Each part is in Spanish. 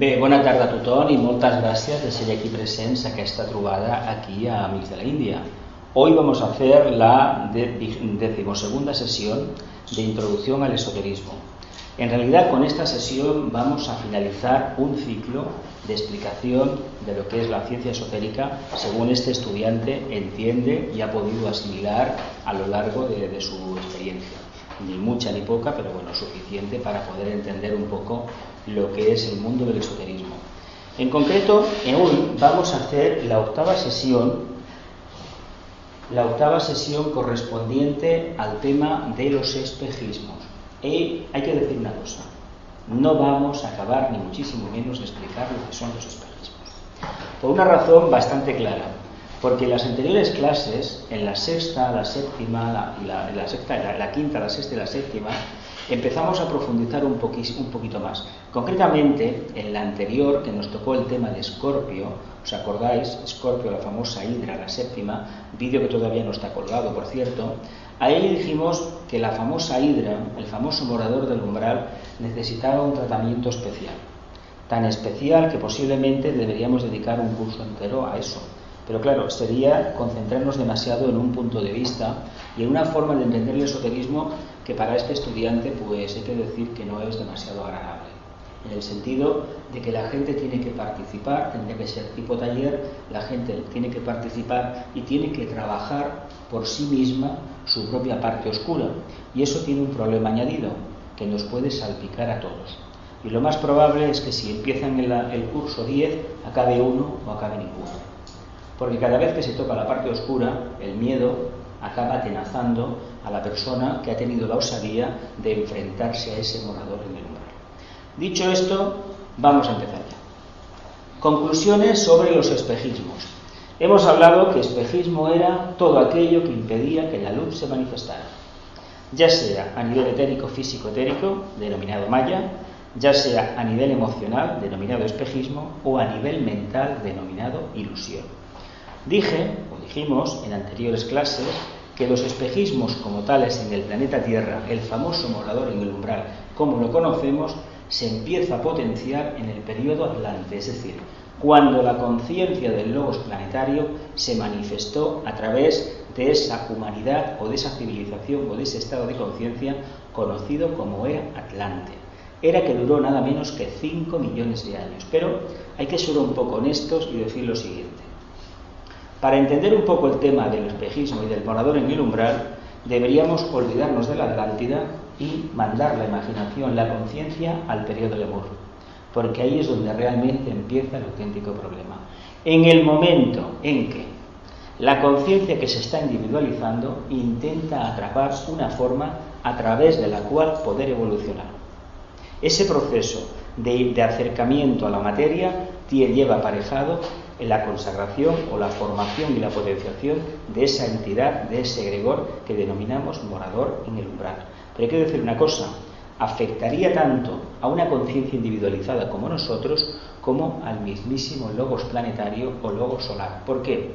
Bé, bona tarda a tothom i moltes gràcies de ser aquí presents a aquesta trobada aquí a Amics de la Índia. Hoy vamos a hacer la de- decimosegunda sesión de introducción al esoterismo. En realidad con esta sesión vamos a finalizar un ciclo de explicación de lo que es la ciencia esotérica según este estudiante entiende y ha podido asimilar a lo largo de, de su experiencia. Ni mucha ni poca, pero bueno, suficiente para poder entender un poco lo que es el mundo del esoterismo. En concreto, hoy vamos a hacer la octava sesión la octava sesión correspondiente al tema de los espejismos. Y hay que decir una cosa, no vamos a acabar ni muchísimo menos de explicar lo que son los espejismos. Por una razón bastante clara, porque en las anteriores clases, en la sexta, la séptima, la, quinta, la sexta y la séptima, empezamos a profundizar un poquito más. Concretamente, en la anterior, que nos tocó el tema de Escorpio, ¿os acordáis? Escorpio, la famosa Hidra, la séptima, vídeo que todavía no está colgado, por cierto. Ahí dijimos que la famosa Hidra, el famoso morador del umbral, necesitaba un tratamiento especial tan especial que posiblemente deberíamos dedicar un curso entero a eso. Pero claro, sería concentrarnos demasiado en un punto de vista y en una forma de entender el esoterismo que para este estudiante pues hay que decir que no es demasiado agradable. En el sentido de que la gente tiene que participar, tendría que ser tipo taller, la gente tiene que participar y tiene que trabajar por sí misma su propia parte oscura. Y eso tiene un problema añadido, que nos puede salpicar a todos. Y lo más probable es que si empiezan el, el curso 10, acabe uno o acabe ninguno. Porque cada vez que se toca la parte oscura, el miedo acaba atenazando a la persona que ha tenido la osadía de enfrentarse a ese morador en el umbral. Dicho esto, vamos a empezar ya. Conclusiones sobre los espejismos. Hemos hablado que espejismo era todo aquello que impedía que la luz se manifestara ya sea a nivel etérico, físico, etérico, denominado maya, ya sea a nivel emocional, denominado espejismo, o a nivel mental, denominado ilusión. Dije, o dijimos en anteriores clases, que los espejismos como tales en el planeta Tierra, el famoso morador en el umbral, como lo conocemos, se empieza a potenciar en el periodo Atlante, es decir, cuando la conciencia del logos planetario se manifestó a través de esa humanidad o de esa civilización o de ese estado de conciencia conocido como era Atlante. Era que duró nada menos que 5 millones de años. Pero hay que ser un poco honestos y decir lo siguiente. Para entender un poco el tema del espejismo y del morador en el umbral, deberíamos olvidarnos de la Atlántida y mandar la imaginación, la conciencia al periodo Lemur, porque ahí es donde realmente empieza el auténtico problema. En el momento en que la conciencia que se está individualizando intenta atrapar una forma a través de la cual poder evolucionar. Ese proceso de, de acercamiento a la materia lleva aparejado en la consagración o la formación y la potenciación de esa entidad, de ese egregor que denominamos morador en el umbral. Pero hay que decir una cosa, afectaría tanto a una conciencia individualizada como nosotros como al mismísimo logos planetario o logos solar. ¿Por qué?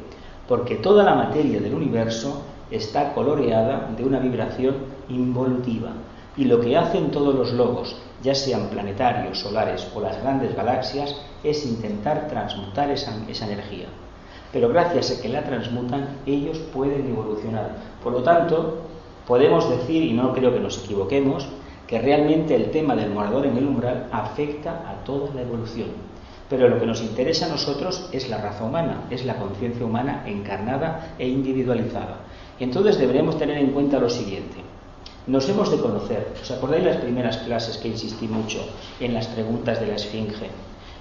Porque toda la materia del universo está coloreada de una vibración involutiva. Y lo que hacen todos los logos, ya sean planetarios, solares o las grandes galaxias, es intentar transmutar esa, esa energía. Pero gracias a que la transmutan, ellos pueden evolucionar. Por lo tanto, podemos decir, y no creo que nos equivoquemos, que realmente el tema del morador en el umbral afecta a toda la evolución. Pero lo que nos interesa a nosotros es la raza humana, es la conciencia humana encarnada e individualizada. Entonces deberemos tener en cuenta lo siguiente. Nos hemos de conocer. ¿Os acordáis las primeras clases que insistí mucho en las preguntas de la Esfinge,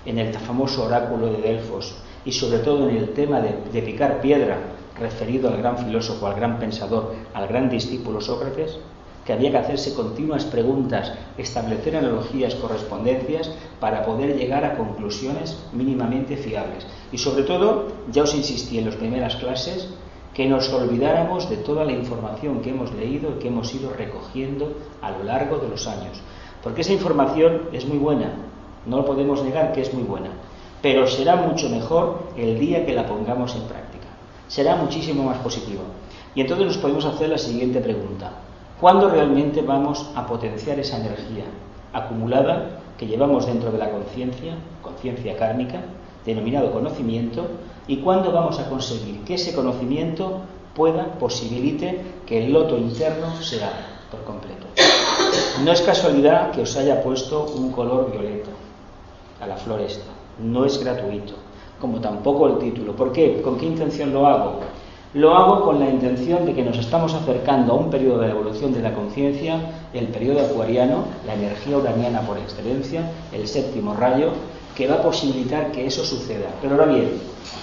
en el famoso oráculo de Delfos y sobre todo en el tema de picar piedra referido al gran filósofo, al gran pensador, al gran discípulo Sócrates? que había que hacerse continuas preguntas, establecer analogías, correspondencias, para poder llegar a conclusiones mínimamente fiables. Y sobre todo, ya os insistí en las primeras clases, que nos olvidáramos de toda la información que hemos leído y que hemos ido recogiendo a lo largo de los años. Porque esa información es muy buena, no podemos negar que es muy buena, pero será mucho mejor el día que la pongamos en práctica. Será muchísimo más positivo. Y entonces nos podemos hacer la siguiente pregunta. ¿Cuándo realmente vamos a potenciar esa energía acumulada que llevamos dentro de la conciencia, conciencia kármica, denominado conocimiento, y cuándo vamos a conseguir que ese conocimiento pueda, posibilite que el loto interno se abra por completo? No es casualidad que os haya puesto un color violeta a la floresta, no es gratuito, como tampoco el título. ¿Por qué? ¿Con qué intención lo hago? Lo hago con la intención de que nos estamos acercando a un periodo de evolución de la conciencia, el periodo acuariano, la energía uraniana por excelencia, el séptimo rayo, que va a posibilitar que eso suceda. Pero ahora bien,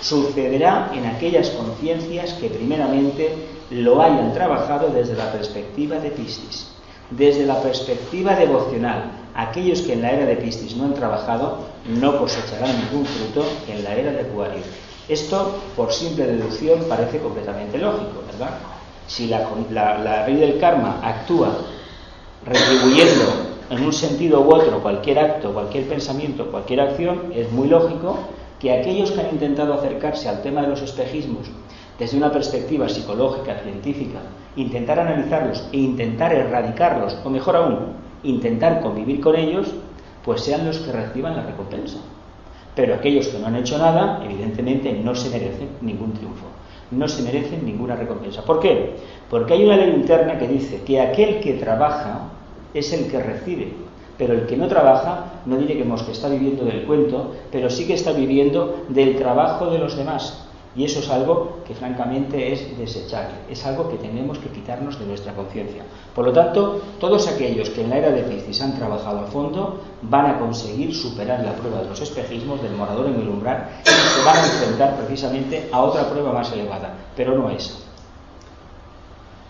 sucederá en aquellas conciencias que primeramente lo hayan trabajado desde la perspectiva de Piscis. Desde la perspectiva devocional, aquellos que en la era de Piscis no han trabajado no cosecharán ningún fruto en la era de Acuario. Esto, por simple deducción, parece completamente lógico, ¿verdad? Si la, la, ley del karma actúa retribuyendo en un sentido u otro cualquier acto, cualquier pensamiento, cualquier acción, es muy lógico que aquellos que han intentado acercarse al tema de los espejismos desde una perspectiva psicológica, científica, intentar analizarlos e intentar erradicarlos, o mejor aún, intentar convivir con ellos, pues sean los que reciban la recompensa. Pero aquellos que no han hecho nada, evidentemente no se merecen ningún triunfo, no se merecen ninguna recompensa. ¿Por qué? Porque hay una ley interna que dice que aquel que trabaja es el que recibe, pero el que no trabaja, no diremos que está viviendo del cuento, pero sí que está viviendo del trabajo de los demás. Y eso es algo que francamente es desechable, es algo que tenemos que quitarnos de nuestra conciencia. Por lo tanto, todos aquellos que en la era de Piscis han trabajado a fondo van a conseguir superar la prueba de los espejismos del morador en el umbral y se van a enfrentar precisamente a otra prueba más elevada, pero no esa.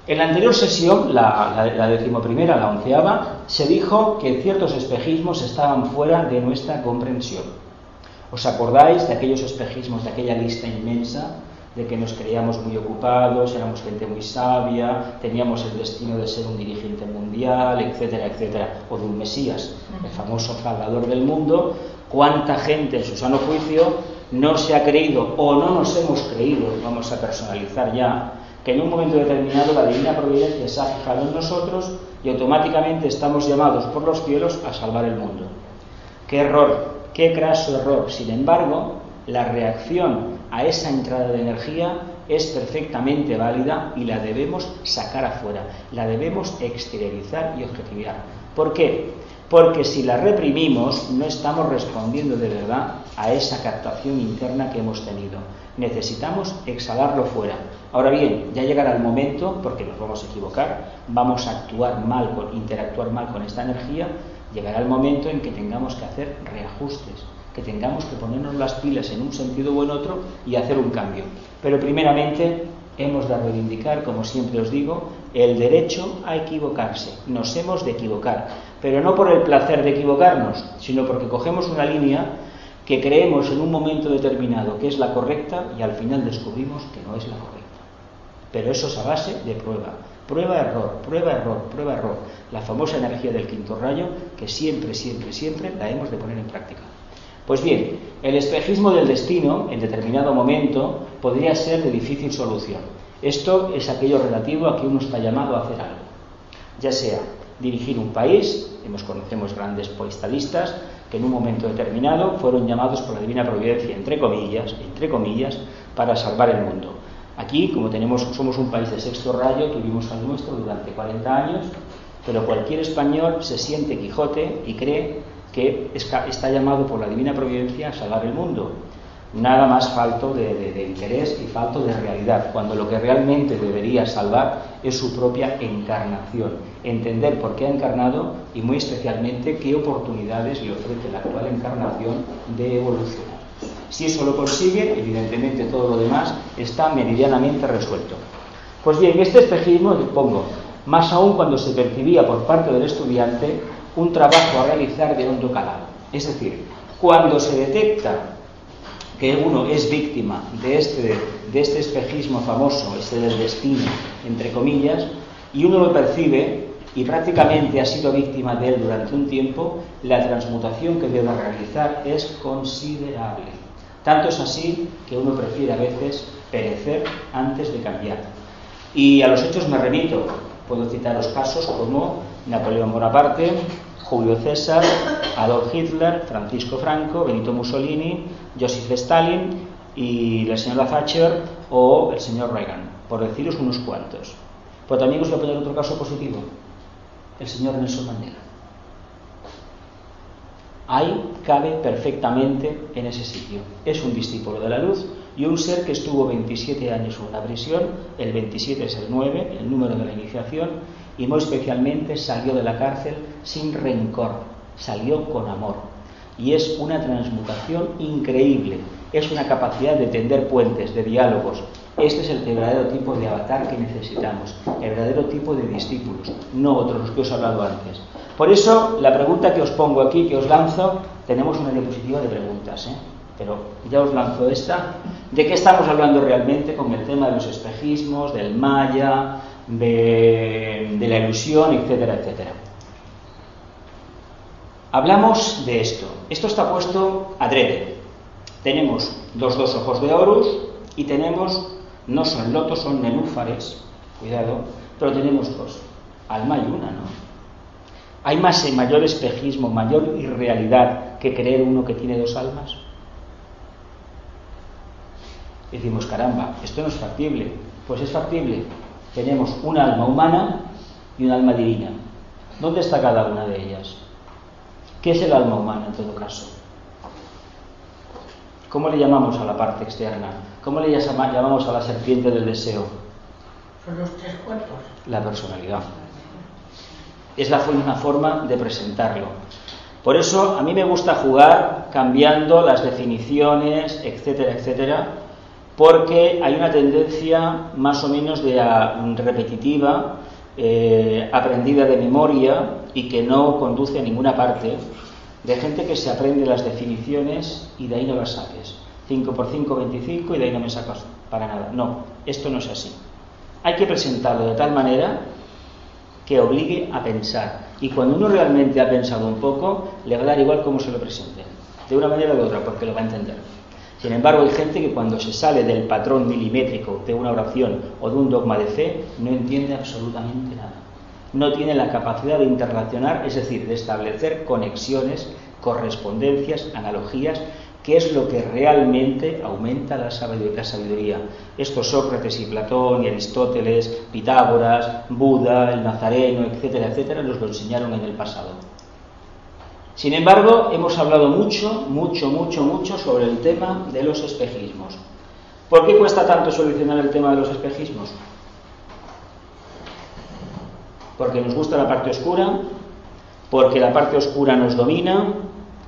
En la anterior sesión, la, la, decimoprimera, la onceava, se dijo que ciertos espejismos estaban fuera de nuestra comprensión. ¿Os acordáis de aquellos espejismos, de aquella lista inmensa, de que nos creíamos muy ocupados, éramos gente muy sabia, teníamos el destino de ser un dirigente mundial, etcétera, etcétera, o de un Mesías, el famoso Salvador del mundo? ¿Cuánta gente en su sano juicio no se ha creído o no nos hemos creído, vamos a personalizar ya, que en un momento determinado la divina providencia se ha fijado en nosotros y automáticamente estamos llamados por los cielos a salvar el mundo? ¡Qué error! Qué craso error. Sin embargo, la reacción a esa entrada de energía es perfectamente válida y la debemos sacar afuera, la debemos exteriorizar y objetivar. ¿Por qué? Porque si la reprimimos no estamos respondiendo de verdad a esa captación interna que hemos tenido. Necesitamos exhalarlo fuera. Ahora bien, ya llegará el momento, porque nos vamos a equivocar, vamos a actuar mal, interactuar mal con esta energía, llegará el momento en que tengamos que hacer reajustes, que tengamos que ponernos las pilas en un sentido u en otro y hacer un cambio. Pero primeramente hemos de reivindicar, como siempre os digo, el derecho a equivocarse. Nos hemos de equivocar, pero no por el placer de equivocarnos, sino porque cogemos una línea que creemos en un momento determinado que es la correcta y al final descubrimos que no es la correcta. Pero eso es a base de prueba, Prueba, error, prueba, error, prueba, error. La famosa energía del quinto rayo que siempre, siempre, siempre la hemos de poner en práctica. Pues bien, el espejismo del destino en determinado momento podría ser de difícil solución. Esto es aquello relativo a que uno está llamado a hacer algo. Ya sea dirigir un país, hemos conocemos grandes poestalistas que en un momento determinado fueron llamados por la divina providencia, entre comillas, entre comillas, para salvar el mundo. Aquí, como tenemos, somos un país de sexto rayo, tuvimos al nuestro durante 40 años, pero cualquier español se siente Quijote y cree que está llamado por la divina providencia a salvar el mundo. Nada más falto de, interés y falto de realidad, cuando lo que realmente debería salvar es su propia encarnación, entender por qué ha encarnado y muy especialmente qué oportunidades le ofrece la actual encarnación de evolucionar. Si eso lo consigue, evidentemente todo lo demás está meridianamente resuelto. Pues bien, este espejismo, pongo, más aún cuando se percibía por parte del estudiante un trabajo a realizar de hondo calado. Es decir, cuando se detecta que uno es víctima de este, de este espejismo famoso, este del destino, entre comillas, y uno lo percibe y prácticamente ha sido víctima de él durante un tiempo, la transmutación que debe realizar es considerable. Tanto es así que uno prefiere a veces perecer antes de cambiar. Y a los hechos me remito. Puedo citaros casos como Napoleón Bonaparte, Julio César, Adolf Hitler, Francisco Franco, Benito Mussolini, Joseph Stalin y la señora Thatcher o el señor Reagan, por deciros unos cuantos. Pero también os voy a poner otro caso positivo, el señor Nelson Mandela. Ahí cabe perfectamente en ese sitio. Es un discípulo de la luz y un ser que estuvo 27 años en una prisión, el 27 es el 9, el número de la iniciación, y muy especialmente salió de la cárcel sin rencor, salió con amor. Y es una transmutación increíble, es una capacidad de tender puentes, de diálogos. Este es el verdadero tipo de avatar que necesitamos, el verdadero tipo de discípulos, no otros los que os he hablado antes. Por eso, la pregunta que os pongo aquí, que os lanzo, tenemos una diapositiva de preguntas, ¿eh? pero ya os lanzo esta. ¿De qué estamos hablando realmente con el tema de los espejismos, del maya, de, la ilusión, etcétera, etcétera. Hablamos de esto. Esto está puesto adrede. Tenemos los dos ojos de Horus y tenemos, no son lotos, son nenúfares, cuidado, pero tenemos dos. Alma y una, ¿no? ¿Hay más mayor espejismo, mayor irrealidad que creer uno que tiene dos almas? Decimos, caramba, esto no es factible. Pues es factible, tenemos un alma humana y un alma divina. ¿Dónde está cada una de ellas? ¿Qué es el alma humana en todo caso? ¿Cómo le llamamos a la parte externa? ¿Cómo le llamamos a la serpiente del deseo? Son los tres cuerpos. La personalidad. Es la una forma de presentarlo. Por eso a mí me gusta jugar cambiando las definiciones, etcétera, etcétera, porque hay una tendencia más o menos de repetitiva, eh, aprendida de memoria y que no conduce a ninguna parte, de gente que se aprende las definiciones y de ahí no las saques. 5 por 5, 25 y de ahí no me sacas para nada. No, esto no es así. Hay que presentarlo de tal manera que obligue a pensar. Y cuando uno realmente ha pensado un poco, le va a dar igual cómo se lo presente. De una manera o de otra, porque lo va a entender. Sin embargo, hay gente que cuando se sale del patrón milimétrico de una oración o de un dogma de fe, no entiende absolutamente nada. No tiene la capacidad de interrelacionar, es decir, de establecer conexiones, correspondencias, analogías, que es lo que realmente aumenta la sabiduría. Estos Sócrates y Platón y Aristóteles, Pitágoras, Buda, el Nazareno, etcétera, etcétera, nos lo enseñaron en el pasado. Sin embargo, hemos hablado mucho, mucho, mucho, mucho sobre el tema de los espejismos. ¿Por qué cuesta tanto solucionar el tema de los espejismos? Porque nos gusta la parte oscura, porque la parte oscura nos domina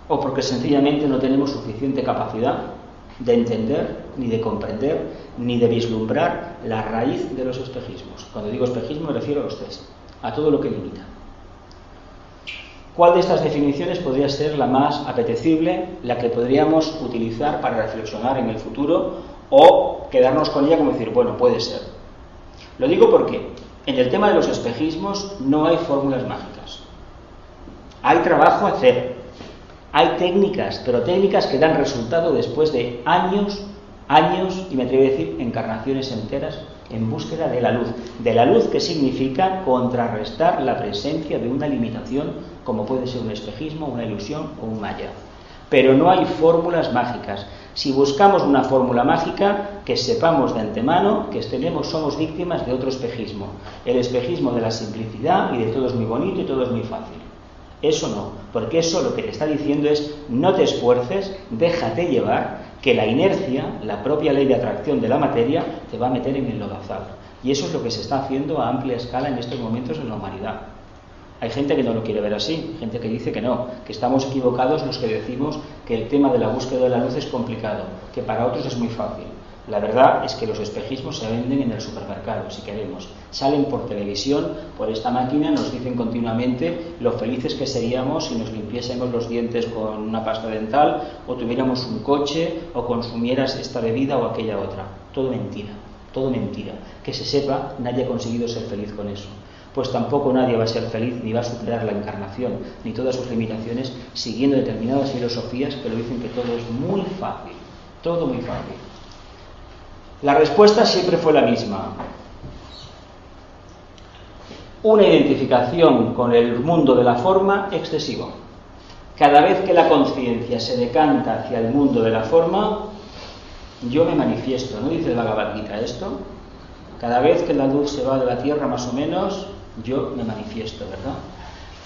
o porque sencillamente no tenemos suficiente capacidad de entender, ni de comprender, ni de vislumbrar la raíz de los espejismos. Cuando digo espejismo me refiero a los tres, a todo lo que limita. ¿Cuál de estas definiciones podría ser la más apetecible, la que podríamos utilizar para reflexionar en el futuro o quedarnos con ella como decir, bueno, puede ser? Lo digo porque en el tema de los espejismos no hay fórmulas mágicas. Hay trabajo a hacer, hay técnicas, pero técnicas que dan resultado después de años, años y me atrevo a decir encarnaciones enteras en búsqueda de la luz. De la luz que significa contrarrestar la presencia de una limitación como puede ser un espejismo, una ilusión o un maya. Pero no hay fórmulas mágicas. Si buscamos una fórmula mágica, que sepamos de antemano que tenemos, somos víctimas de otro espejismo. El espejismo de la simplicidad y de todo es muy bonito y todo es muy fácil. Eso no, porque eso lo que te está diciendo es no te esfuerces, déjate llevar, que la inercia, la propia ley de atracción de la materia, te va a meter en el lodazal. Y eso es lo que se está haciendo a amplia escala en estos momentos en la humanidad. Hay gente que no lo quiere ver así, gente que dice que no, que estamos equivocados los que decimos que el tema de la búsqueda de la luz es complicado, que para otros es muy fácil. La verdad es que los espejismos se venden en el supermercado, si queremos. Salen por televisión, por esta máquina, nos dicen continuamente lo felices que seríamos si nos limpiésemos los dientes con una pasta dental, o tuviéramos un coche, o consumieras esta bebida o aquella otra. Todo mentira, todo mentira. Que se sepa, nadie ha conseguido ser feliz con eso. Pues tampoco nadie va a ser feliz ni va a superar la encarnación, ni todas sus limitaciones, siguiendo determinadas filosofías que lo dicen que todo es muy fácil, todo muy fácil. La respuesta siempre fue la misma. Una identificación con el mundo de la forma excesivo. Cada vez que la conciencia se decanta hacia el mundo de la forma, yo me manifiesto, ¿no dice el Bhagavad Gita esto? Cada vez que la luz se va de la tierra, más o menos, yo me manifiesto, ¿verdad?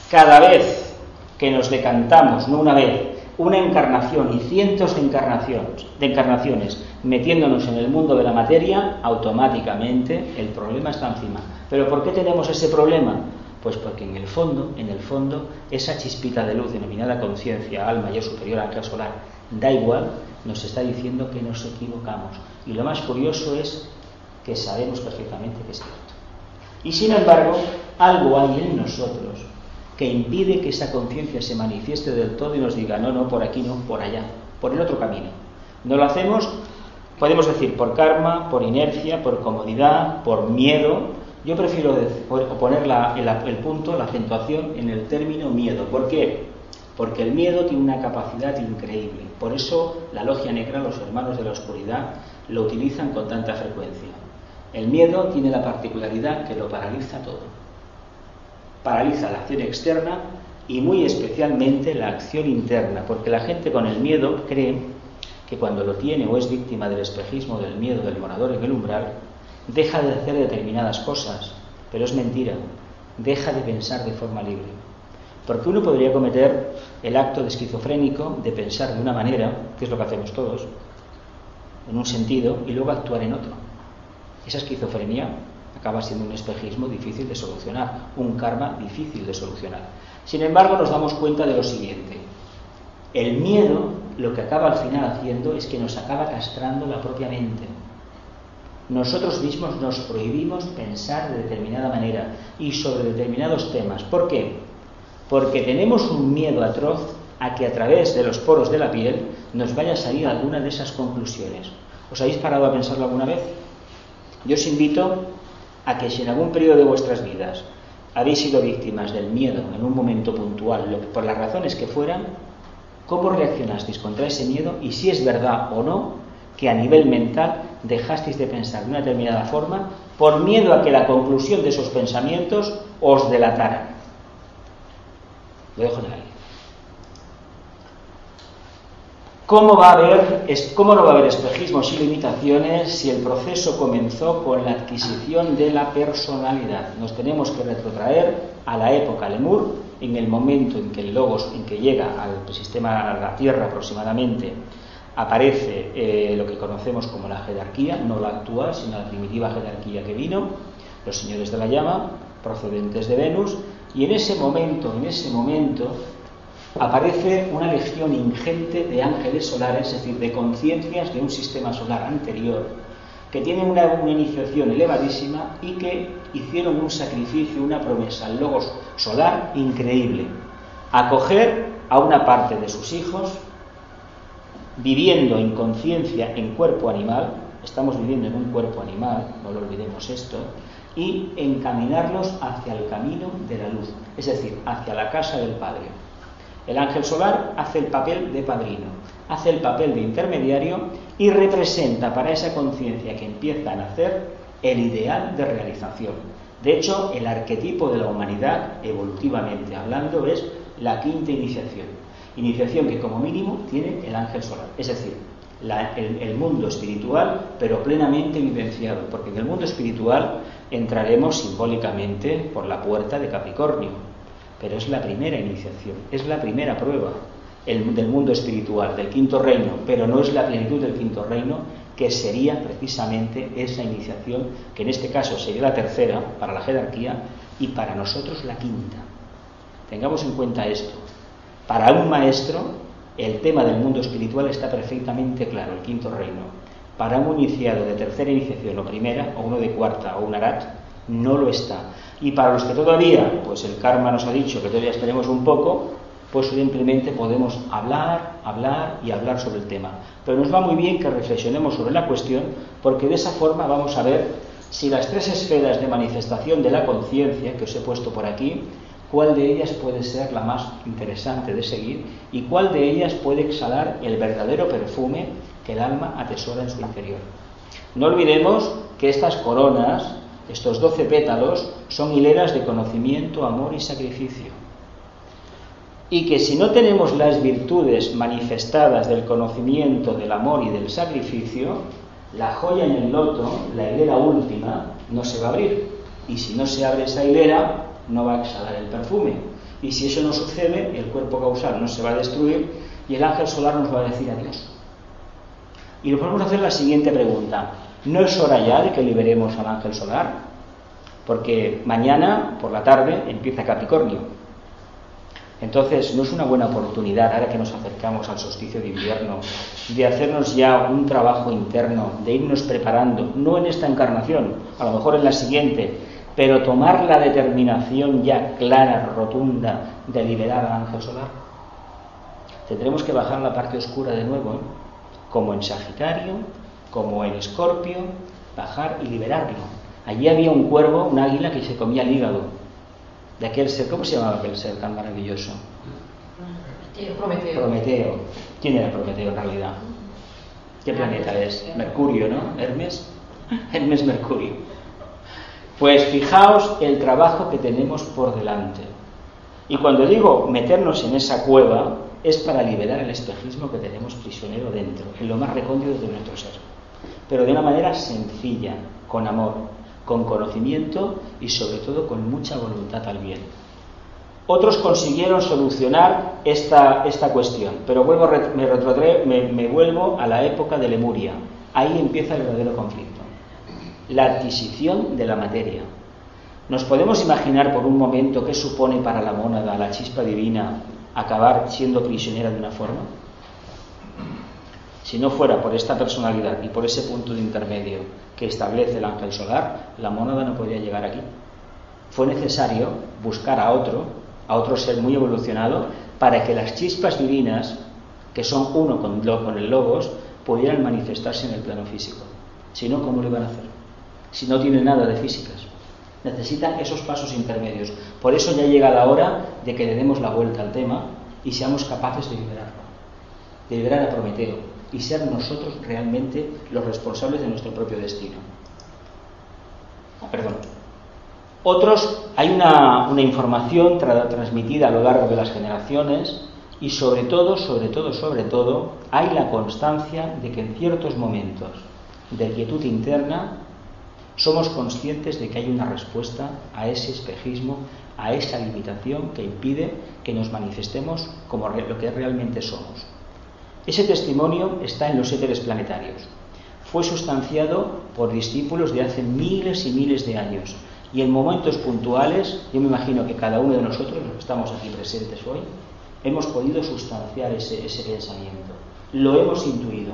Cada vez que nos decantamos, no una vez, una encarnación y cientos de encarnaciones, de encarnaciones metiéndonos en el mundo de la materia, automáticamente el problema está encima. ¿Pero por qué tenemos ese problema? Pues porque en el fondo, en el fondo, esa chispita de luz denominada conciencia, alma, yo superior, ángel solar, da igual, nos está diciendo que nos equivocamos. Y lo más curioso es que sabemos perfectamente que es cierto. Y sin embargo, algo hay en nosotros que impide que esa conciencia se manifieste del todo y nos diga, no, no, por aquí no, por allá, por el otro camino. No lo hacemos, podemos decir, por karma, por inercia, por comodidad, por miedo. Yo prefiero poner el, el punto, la acentuación en el término miedo. ¿Por qué? Porque el miedo tiene una capacidad increíble. Por eso la logia negra, los hermanos de la oscuridad, lo utilizan con tanta frecuencia. El miedo tiene la particularidad que lo paraliza todo paraliza la acción externa y muy especialmente la acción interna, porque la gente con el miedo cree que cuando lo tiene o es víctima del espejismo del miedo del morador en el umbral, deja de hacer determinadas cosas, pero es mentira, deja de pensar de forma libre. Porque uno podría cometer el acto de esquizofrénico de pensar de una manera, que es lo que hacemos todos, en un sentido, y luego actuar en otro. Esa esquizofrenia acaba siendo un espejismo difícil de solucionar, un karma difícil de solucionar. Sin embargo, nos damos cuenta de lo siguiente. El miedo lo que acaba al final haciendo es que nos acaba castrando la propia mente. Nosotros mismos nos prohibimos pensar de determinada manera y sobre determinados temas. ¿Por qué? Porque tenemos un miedo atroz a que a través de los poros de la piel nos vaya a salir alguna de esas conclusiones. ¿Os habéis parado a pensarlo alguna vez? Yo os invito a que si en algún periodo de vuestras vidas habéis sido víctimas del miedo en un momento puntual, por las razones que fueran, ¿cómo reaccionasteis contra ese miedo y si es verdad o no que a nivel mental dejasteis de pensar de una determinada forma por miedo a que la conclusión de esos pensamientos os delatara? Lo dejo en el aire. ¿Cómo, va a haber, ¿Cómo no va a haber espejismos y limitaciones si el proceso comenzó con la adquisición de la personalidad? Nos tenemos que retrotraer a la época Lemur, en el momento en que el Logos, en que llega al sistema, a la Tierra aproximadamente, aparece eh, lo que conocemos como la jerarquía, no la actual, sino la primitiva jerarquía que vino, los señores de la llama, procedentes de Venus, y en ese momento, en ese momento, aparece una legión ingente de ángeles solares, es decir, de conciencias de un sistema solar anterior, que tienen una, iniciación elevadísima y que hicieron un sacrificio, una promesa al logos solar increíble, acoger a una parte de sus hijos, viviendo en conciencia en cuerpo animal, estamos viviendo en un cuerpo animal, no lo olvidemos esto, y encaminarlos hacia el camino de la luz, es decir, hacia la casa del Padre. El ángel solar hace el papel de padrino, hace el papel de intermediario y representa para esa conciencia que empieza a nacer el ideal de realización. De hecho, el arquetipo de la humanidad, evolutivamente hablando, es la quinta iniciación. Iniciación que como mínimo tiene el ángel solar. Es decir, el, el, mundo espiritual, pero plenamente vivenciado, porque en el mundo espiritual entraremos simbólicamente por la puerta de Capricornio, pero es la primera iniciación, es la primera prueba del mundo espiritual, del quinto reino, pero no es la plenitud del quinto reino, que sería precisamente esa iniciación, que en este caso sería la tercera para la jerarquía y para nosotros la quinta. Tengamos en cuenta esto. Para un maestro, el tema del mundo espiritual está perfectamente claro, el quinto reino. para un iniciado de tercera iniciación o primera, o uno de cuarta o un arat, no lo está. Y para los que todavía, pues el karma nos ha dicho que todavía esperemos un poco, pues simplemente podemos hablar, hablar y hablar sobre el tema. Pero nos va muy bien que reflexionemos sobre la cuestión, porque de esa forma vamos a ver si las tres esferas de manifestación de la conciencia que os he puesto por aquí, cuál de ellas puede ser la más interesante de seguir y cuál de ellas puede exhalar el verdadero perfume que el alma atesora en su interior. No olvidemos que estas coronas estos doce pétalos son hileras de conocimiento, amor y sacrificio. Y que si no tenemos las virtudes manifestadas del conocimiento, del amor y del sacrificio, la joya en el loto, la hilera última, no se va a abrir. Y si no se abre esa hilera, no va a exhalar el perfume. Y si eso no sucede, el cuerpo causal no se va a destruir y el ángel solar nos va a decir adiós. Y nos podemos hacer la siguiente pregunta. No es hora ya de que liberemos al ángel solar, porque mañana por la tarde empieza Capricornio. Entonces, no es una buena oportunidad, ahora que nos acercamos al solsticio de invierno, de hacernos ya un trabajo interno, de irnos preparando, no en esta encarnación, a lo mejor en la siguiente, pero tomar la determinación ya clara, rotunda, de liberar al ángel solar. Tendremos que bajar la parte oscura de nuevo, ¿eh? como en Sagitario, como en Escorpio, bajar y liberarlo. Allí había un cuervo, un águila que se comía el hígado de aquel ser, ¿cómo se llamaba aquel ser tan maravilloso? Prometeo. Prometeo. ¿Quién era Prometeo en realidad? ¿Qué planeta es? Mercurio, ¿no? Hermes. Hermes Mercurio. Pues fijaos el trabajo que tenemos por delante. Y cuando digo meternos en esa cueva, es para liberar el espejismo que tenemos prisionero dentro, en lo más recóndito de nuestro ser pero de una manera sencilla, con amor, con conocimiento y sobre todo con mucha voluntad al bien. Otros consiguieron solucionar esta, esta cuestión, pero vuelvo, me, me vuelvo a la época de Lemuria. Ahí empieza el verdadero conflicto. La adquisición de la materia. ¿Nos podemos imaginar por un momento qué supone para la mónada, la chispa divina, acabar siendo prisionera de una forma? Si no fuera por esta personalidad y por ese punto de intermedio que establece el ángel solar, la mónada no podría llegar aquí. Fue necesario buscar a otro, a otro ser muy evolucionado, para que las chispas divinas, que son uno con, con el logos, pudieran manifestarse en el plano físico. Si no, ¿cómo lo iban a hacer? Si no tienen nada de físicas. Necesitan esos pasos intermedios. Por eso ya llega la hora de que le demos la vuelta al tema y seamos capaces de liberarlo. De liberar a Prometeo, y ser nosotros realmente los responsables de nuestro propio destino. Ah, perdón. Otros, hay una, información transmitida a lo largo de las generaciones y sobre todo, sobre todo, sobre todo, hay la constancia de que en ciertos momentos de quietud interna somos conscientes de que hay una respuesta a ese espejismo, a esa limitación que impide que nos manifestemos como lo que realmente somos. Ese testimonio está en los éteres planetarios. Fue sustanciado por discípulos de hace miles y miles de años. Y en momentos puntuales, yo me imagino que cada uno de nosotros, los que estamos aquí presentes hoy, hemos podido sustanciar ese, pensamiento. Lo hemos intuido.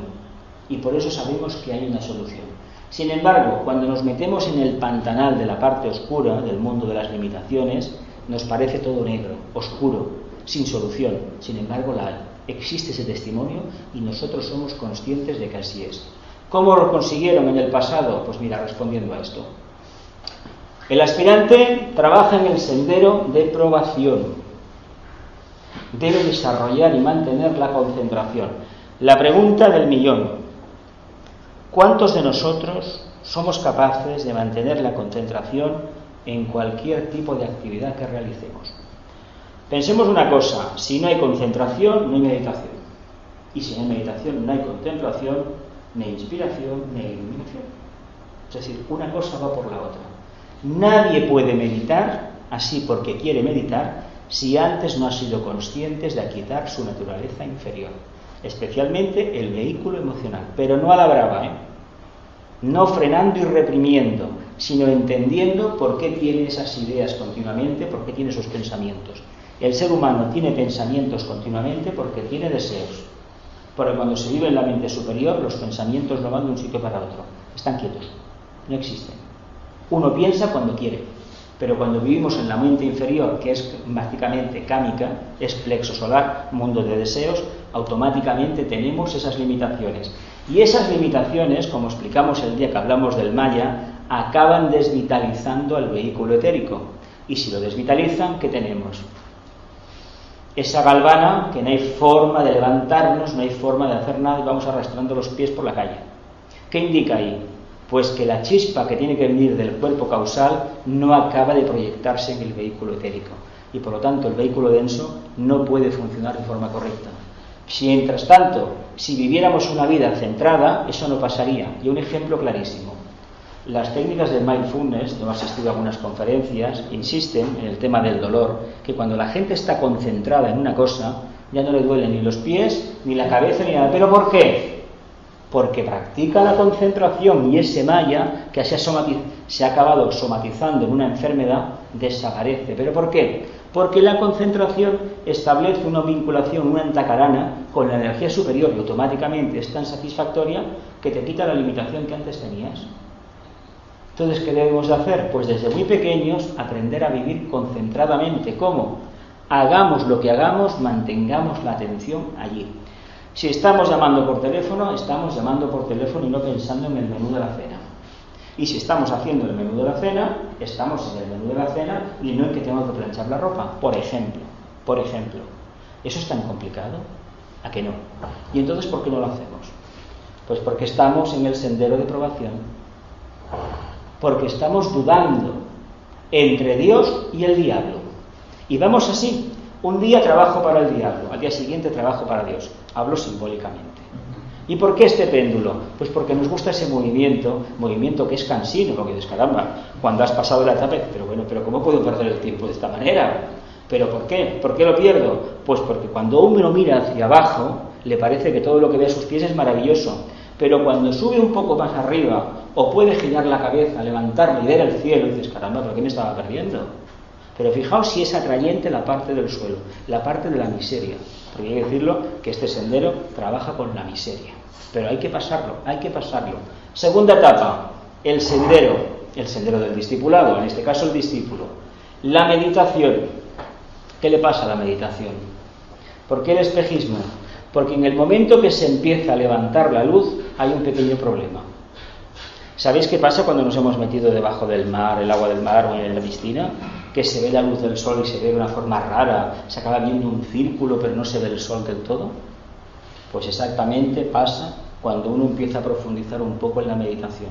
Y por eso sabemos que hay una solución. Sin embargo, cuando nos metemos en el pantanal de la parte oscura del mundo de las limitaciones, nos parece todo negro, oscuro, sin solución. Sin embargo, la hay existe ese testimonio y nosotros somos conscientes de que así es. ¿Cómo lo consiguieron en el pasado? Pues mira, respondiendo a esto. El aspirante trabaja en el sendero de probación. Debe desarrollar y mantener la concentración. La pregunta del millón. ¿Cuántos de nosotros somos capaces de mantener la concentración en cualquier tipo de actividad que realicemos? Pensemos una cosa, si no hay concentración, no hay meditación. Y si no hay meditación, no hay contemplación, ni inspiración, ni iluminación. Es decir, una cosa va por la otra. Nadie puede meditar así porque quiere meditar si antes no ha sido consciente de aquietar su naturaleza inferior, especialmente el vehículo emocional, pero no a la brava, ¿eh? no frenando y reprimiendo, sino entendiendo por qué tiene esas ideas continuamente, por qué tiene esos pensamientos. El ser humano tiene pensamientos continuamente porque tiene deseos. Porque cuando se vive en la mente superior, los pensamientos no van de un sitio para otro. Están quietos. No existen. Uno piensa cuando quiere. Pero cuando vivimos en la mente inferior, que es básicamente cámica, es plexo solar, mundo de deseos, automáticamente tenemos esas limitaciones. Y esas limitaciones, como explicamos el día que hablamos del Maya, acaban desvitalizando al vehículo etérico. Y si lo desvitalizan, ¿qué tenemos? Esa galvana que no hay forma de levantarnos, no hay forma de hacer nada y vamos arrastrando los pies por la calle. ¿Qué indica ahí? Pues que la chispa que tiene que venir del cuerpo causal no acaba de proyectarse en el vehículo etérico y por lo tanto el vehículo denso no puede funcionar de forma correcta. Si, mientras tanto, si viviéramos una vida centrada, eso no pasaría. Y un ejemplo clarísimo. Las técnicas de mindfulness, yo he asistido a algunas conferencias, insisten en el tema del dolor, que cuando la gente está concentrada en una cosa, ya no le duelen ni los pies, ni la cabeza, ni nada. ¿Pero por qué? Porque practica la concentración y ese maya que se ha, se ha acabado somatizando en una enfermedad desaparece. ¿Pero por qué? Porque la concentración establece una vinculación, una antacarana con la energía superior y automáticamente es tan satisfactoria que te quita la limitación que antes tenías. Entonces, ¿qué debemos de hacer? Pues desde muy pequeños aprender a vivir concentradamente. ¿Cómo? Hagamos lo que hagamos, mantengamos la atención allí. Si estamos llamando por teléfono, estamos llamando por teléfono y no pensando en el menú de la cena. Y si estamos haciendo el menú de la cena, estamos en el menú de la cena y no en que tengo que planchar la ropa, por ejemplo. Por ejemplo. ¿Eso es tan complicado? ¿A que no? ¿Y entonces por qué no lo hacemos? Pues porque estamos en el sendero de probación. Porque estamos dudando entre Dios y el diablo. Y vamos así. Un día trabajo para el diablo, al día siguiente trabajo para Dios. Hablo simbólicamente. ¿Y por qué este péndulo? Pues porque nos gusta ese movimiento, movimiento que es cansino, lo que dices, caramba, cuando has pasado la etapa, pero bueno, pero ¿cómo puedo perder el tiempo de esta manera? ¿Pero por qué? ¿Por qué lo pierdo? Pues porque cuando uno mira hacia abajo, le parece que todo lo que ve a sus pies es maravilloso. Pero cuando sube un poco más arriba, o puede girar la cabeza, levantarla y ver el cielo, y dices, caramba, ¿por qué me estaba perdiendo? Pero fijaos si es atrayente la parte del suelo, la parte de la miseria. Porque hay que decirlo que este sendero trabaja con la miseria. Pero hay que pasarlo, hay que pasarlo. Segunda etapa, el sendero, el sendero del discipulado, en este caso el discípulo. La meditación. ¿Qué le pasa a la meditación? ¿Por qué el espejismo? Porque en el momento que se empieza a levantar la luz hay un pequeño problema. ¿Sabéis qué pasa cuando nos hemos metido debajo del mar, el agua del mar o en la piscina? Que se ve la luz del sol y se ve de una forma rara, se acaba viendo un círculo pero no se ve el sol del todo. Pues exactamente pasa cuando uno empieza a profundizar un poco en la meditación.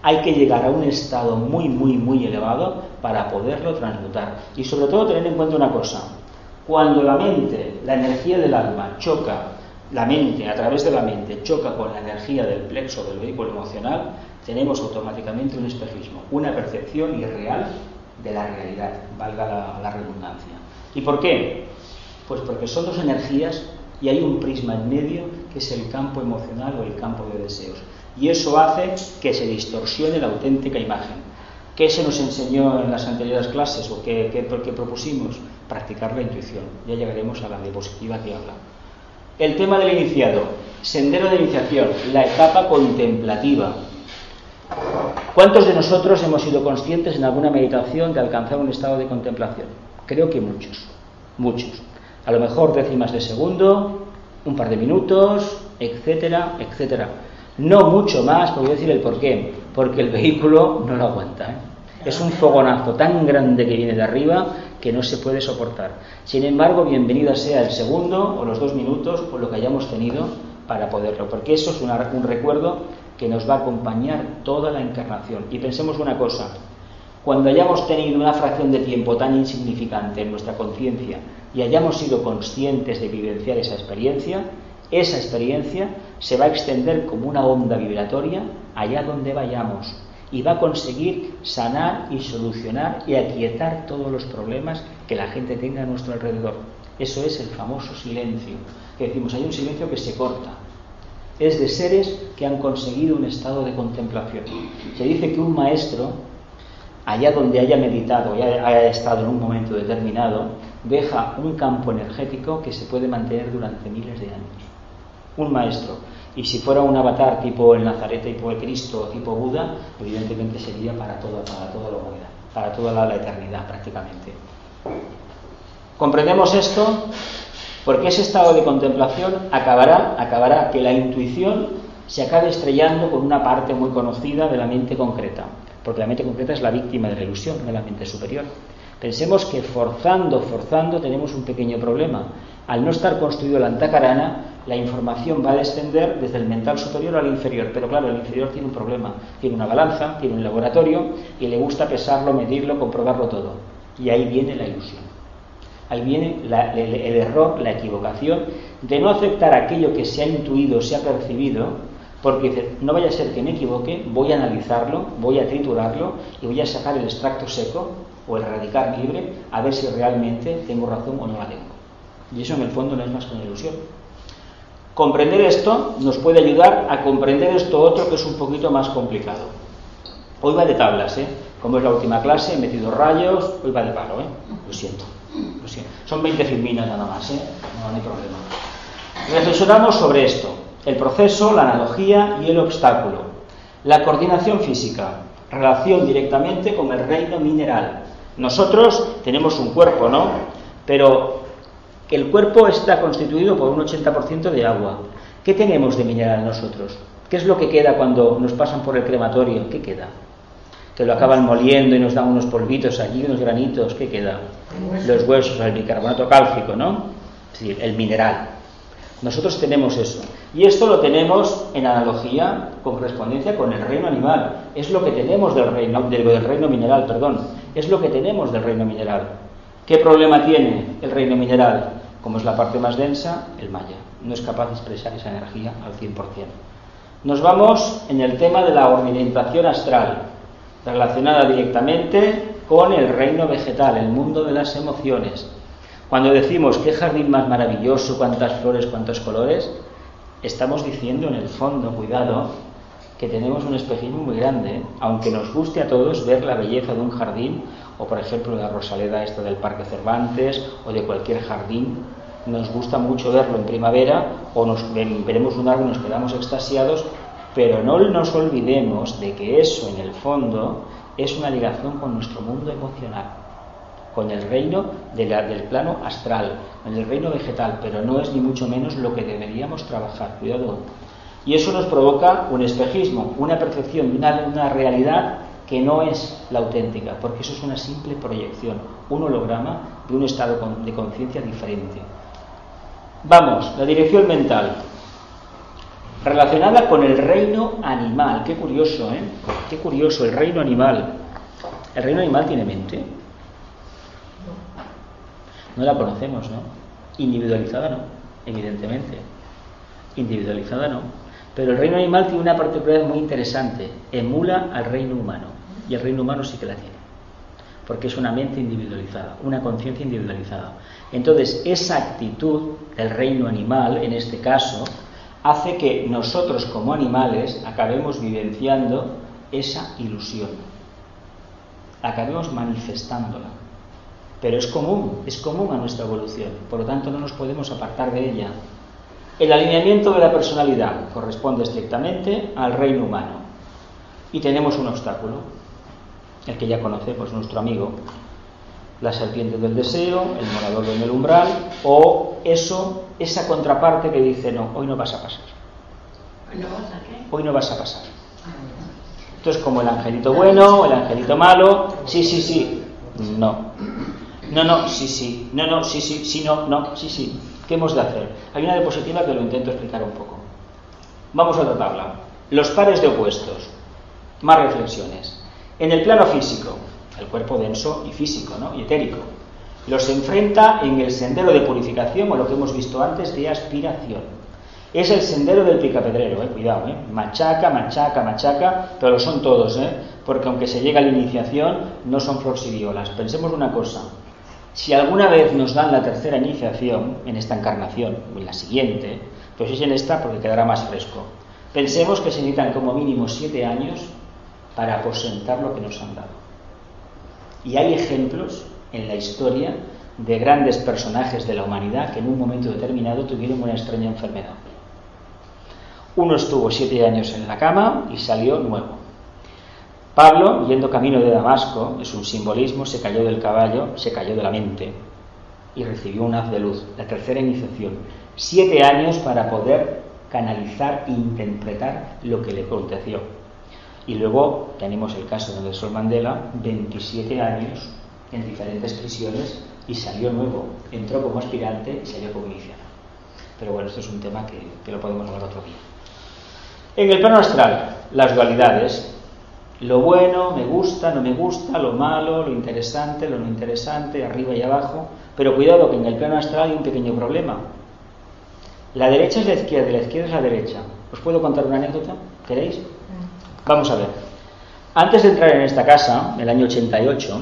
Hay que llegar a un estado muy, muy, muy elevado para poderlo transmutar. Y sobre todo tener en cuenta una cosa. Cuando la mente, la energía del alma choca, la mente, a través de la mente, choca con la energía del plexo del vehículo emocional, tenemos automáticamente un espejismo, una percepción irreal de la realidad, valga la, la redundancia. ¿Y por qué? Pues porque son dos energías y hay un prisma en medio que es el campo emocional o el campo de deseos. Y eso hace que se distorsione la auténtica imagen. ¿Qué se nos enseñó en las anteriores clases o qué, qué, qué propusimos? Practicar la intuición. Ya llegaremos a la diapositiva que habla. El tema del iniciado, sendero de iniciación, la etapa contemplativa. ¿Cuántos de nosotros hemos sido conscientes en alguna meditación de alcanzar un estado de contemplación? Creo que muchos, muchos a lo mejor décimas de segundo, un par de minutos, etcétera, etcétera. No mucho más, voy a decir el por qué, porque el vehículo no lo aguanta. ¿eh? Es un fogonazo tan grande que viene de arriba que no se puede soportar. Sin embargo, bienvenida sea el segundo o los dos minutos o lo que hayamos tenido para poderlo, porque eso es una, un recuerdo que nos va a acompañar toda la encarnación. Y pensemos una cosa, cuando hayamos tenido una fracción de tiempo tan insignificante en nuestra conciencia y hayamos sido conscientes de vivenciar esa experiencia, esa experiencia se va a extender como una onda vibratoria allá donde vayamos y va a conseguir sanar y solucionar y aquietar todos los problemas que la gente tenga a nuestro alrededor. Eso es el famoso silencio, que decimos, hay un silencio que se corta. Es de seres que han conseguido un estado de contemplación. Se dice que un maestro, allá donde haya meditado y haya estado en un momento determinado, deja un campo energético que se puede mantener durante miles de años. un maestro. Y si fuera un avatar tipo el Nazaret, tipo el Cristo, tipo Buda, evidentemente sería para toda, para la humanidad, para toda la, la eternidad prácticamente. ¿Comprendemos esto? Porque ese estado de contemplación acabará, acabará que la intuición se acabe estrellando con una parte muy conocida de la mente concreta, porque la mente concreta es la víctima de la ilusión de la mente superior. Pensemos que forzando, forzando tenemos un pequeño problema. Al no estar construido la antacarana, la información va a descender desde el mental superior al inferior. Pero claro, el inferior tiene un problema. Tiene una balanza, tiene un laboratorio y le gusta pesarlo, medirlo, comprobarlo todo. Y ahí viene la ilusión. Ahí viene el, error, la equivocación de no aceptar aquello que se ha intuido, se ha percibido, porque no vaya a ser que me equivoque, voy a analizarlo, voy a triturarlo y voy a sacar el extracto seco o el radical libre a ver si realmente tengo razón o no la tengo. Y eso en el fondo no es más que una ilusión. Comprender esto nos puede ayudar a comprender esto otro que es un poquito más complicado. Hoy va de tablas, ¿eh? Como es la última clase, he metido rayos, hoy va de palo, ¿eh? Lo siento, Son 20 filminas nada más, ¿eh? No hay problema. Reflexionamos sobre esto, el proceso, la analogía y el obstáculo. La coordinación física, relación directamente con el reino mineral. Nosotros tenemos un cuerpo, ¿no? Pero el cuerpo está constituido por un 80% de agua. ¿Qué tenemos de mineral nosotros? ¿Qué es lo que queda cuando nos pasan por el crematorio? ¿Qué queda? Que lo acaban moliendo y nos dan unos polvitos allí, unos granitos. ¿Qué queda? Los huesos, el bicarbonato cálcico, ¿no? Sí, el mineral. Nosotros tenemos eso. Y esto lo tenemos en analogía, con correspondencia con el reino animal. Es lo que tenemos del reino, del, del reino mineral, perdón. Es lo que tenemos del reino mineral. ¿Qué problema tiene el reino mineral? Como es la parte más densa, el maya. No es capaz de expresar esa energía al 100%. Nos vamos en el tema de la orientación astral, relacionada directamente con el reino vegetal, el mundo de las emociones. Cuando decimos qué jardín más maravilloso, cuántas flores, cuántos colores, estamos diciendo en el fondo, cuidado, que tenemos un espejismo muy grande, aunque nos guste a todos ver la belleza de un jardín, o por ejemplo la Rosaleda esta del Parque Cervantes, o de cualquier jardín, nos gusta mucho verlo en primavera, o nos veremos un árbol y nos quedamos extasiados, pero no nos olvidemos de que eso en el fondo es una ligación con nuestro mundo emocional con el reino de la, del plano astral, con el reino vegetal, pero no es ni mucho menos lo que deberíamos trabajar, cuidado. Y eso nos provoca un espejismo, una percepción una realidad que no es la auténtica, porque eso es una simple proyección, un holograma de un estado de conciencia diferente. Vamos, la dirección mental, relacionada con el reino animal. Qué curioso, ¿eh? Qué curioso, el reino animal. ¿El reino animal tiene mente? No la conocemos, ¿no? Individualizada no, evidentemente. Individualizada no. Pero el reino animal tiene una particularidad muy interesante. Emula al reino humano. Y el reino humano sí que la tiene. Porque es una mente individualizada, una conciencia individualizada. Entonces, esa actitud del reino animal, en este caso, hace que nosotros como animales acabemos vivenciando esa ilusión. Acabemos manifestándola. Pero es común, es común a nuestra evolución, por lo tanto no nos podemos apartar de ella. El alineamiento de la personalidad corresponde estrictamente al reino humano. Y tenemos un obstáculo, el que ya conocemos, nuestro amigo, la serpiente del deseo, el morador en el umbral, o eso, esa contraparte que dice, no, hoy no vas a pasar. Hoy no vas a pasar. Entonces, como el angelito bueno, el angelito malo, sí, sí, sí, no. No, no, sí, sí, no, no, sí, sí, sí, no, no, sí, sí. ¿Qué hemos de hacer? Hay una diapositiva que lo intento explicar un poco. Vamos a tratarla. Los pares de opuestos. Más reflexiones. En el plano físico, el cuerpo denso y físico, ¿no? Y etérico. Los enfrenta en el sendero de purificación o lo que hemos visto antes de aspiración. Es el sendero del picapedrero, eh, cuidado, eh. machaca, machaca, machaca, pero lo son todos, eh, porque aunque se llega a la iniciación, no son florsidiolas. Pensemos una cosa, si alguna vez nos dan la tercera iniciación, en esta encarnación o en la siguiente, pues es en esta porque quedará más fresco. Pensemos que se necesitan como mínimo siete años para aposentar lo que nos han dado. Y hay ejemplos en la historia de grandes personajes de la humanidad que en un momento determinado tuvieron una extraña enfermedad. Uno estuvo siete años en la cama y salió nuevo. Pablo, yendo camino de Damasco, es un simbolismo, se cayó del caballo, se cayó de la mente y recibió un haz de luz, la tercera iniciación. Siete años para poder canalizar e interpretar lo que le aconteció. Y luego tenemos el caso de Nelson Mandela, 27 años en diferentes prisiones y salió nuevo. Entró como aspirante y salió como iniciado. Pero bueno, esto es un tema que, que lo podemos hablar otro día. En el plano astral, las dualidades, lo bueno, me gusta, no me gusta, lo malo, lo interesante, lo no interesante, arriba y abajo. Pero cuidado que en el plano astral hay un pequeño problema. La derecha es la izquierda y la izquierda es la derecha. ¿Os puedo contar una anécdota? ¿Queréis? Vamos a ver. Antes de entrar en esta casa, en el año 88,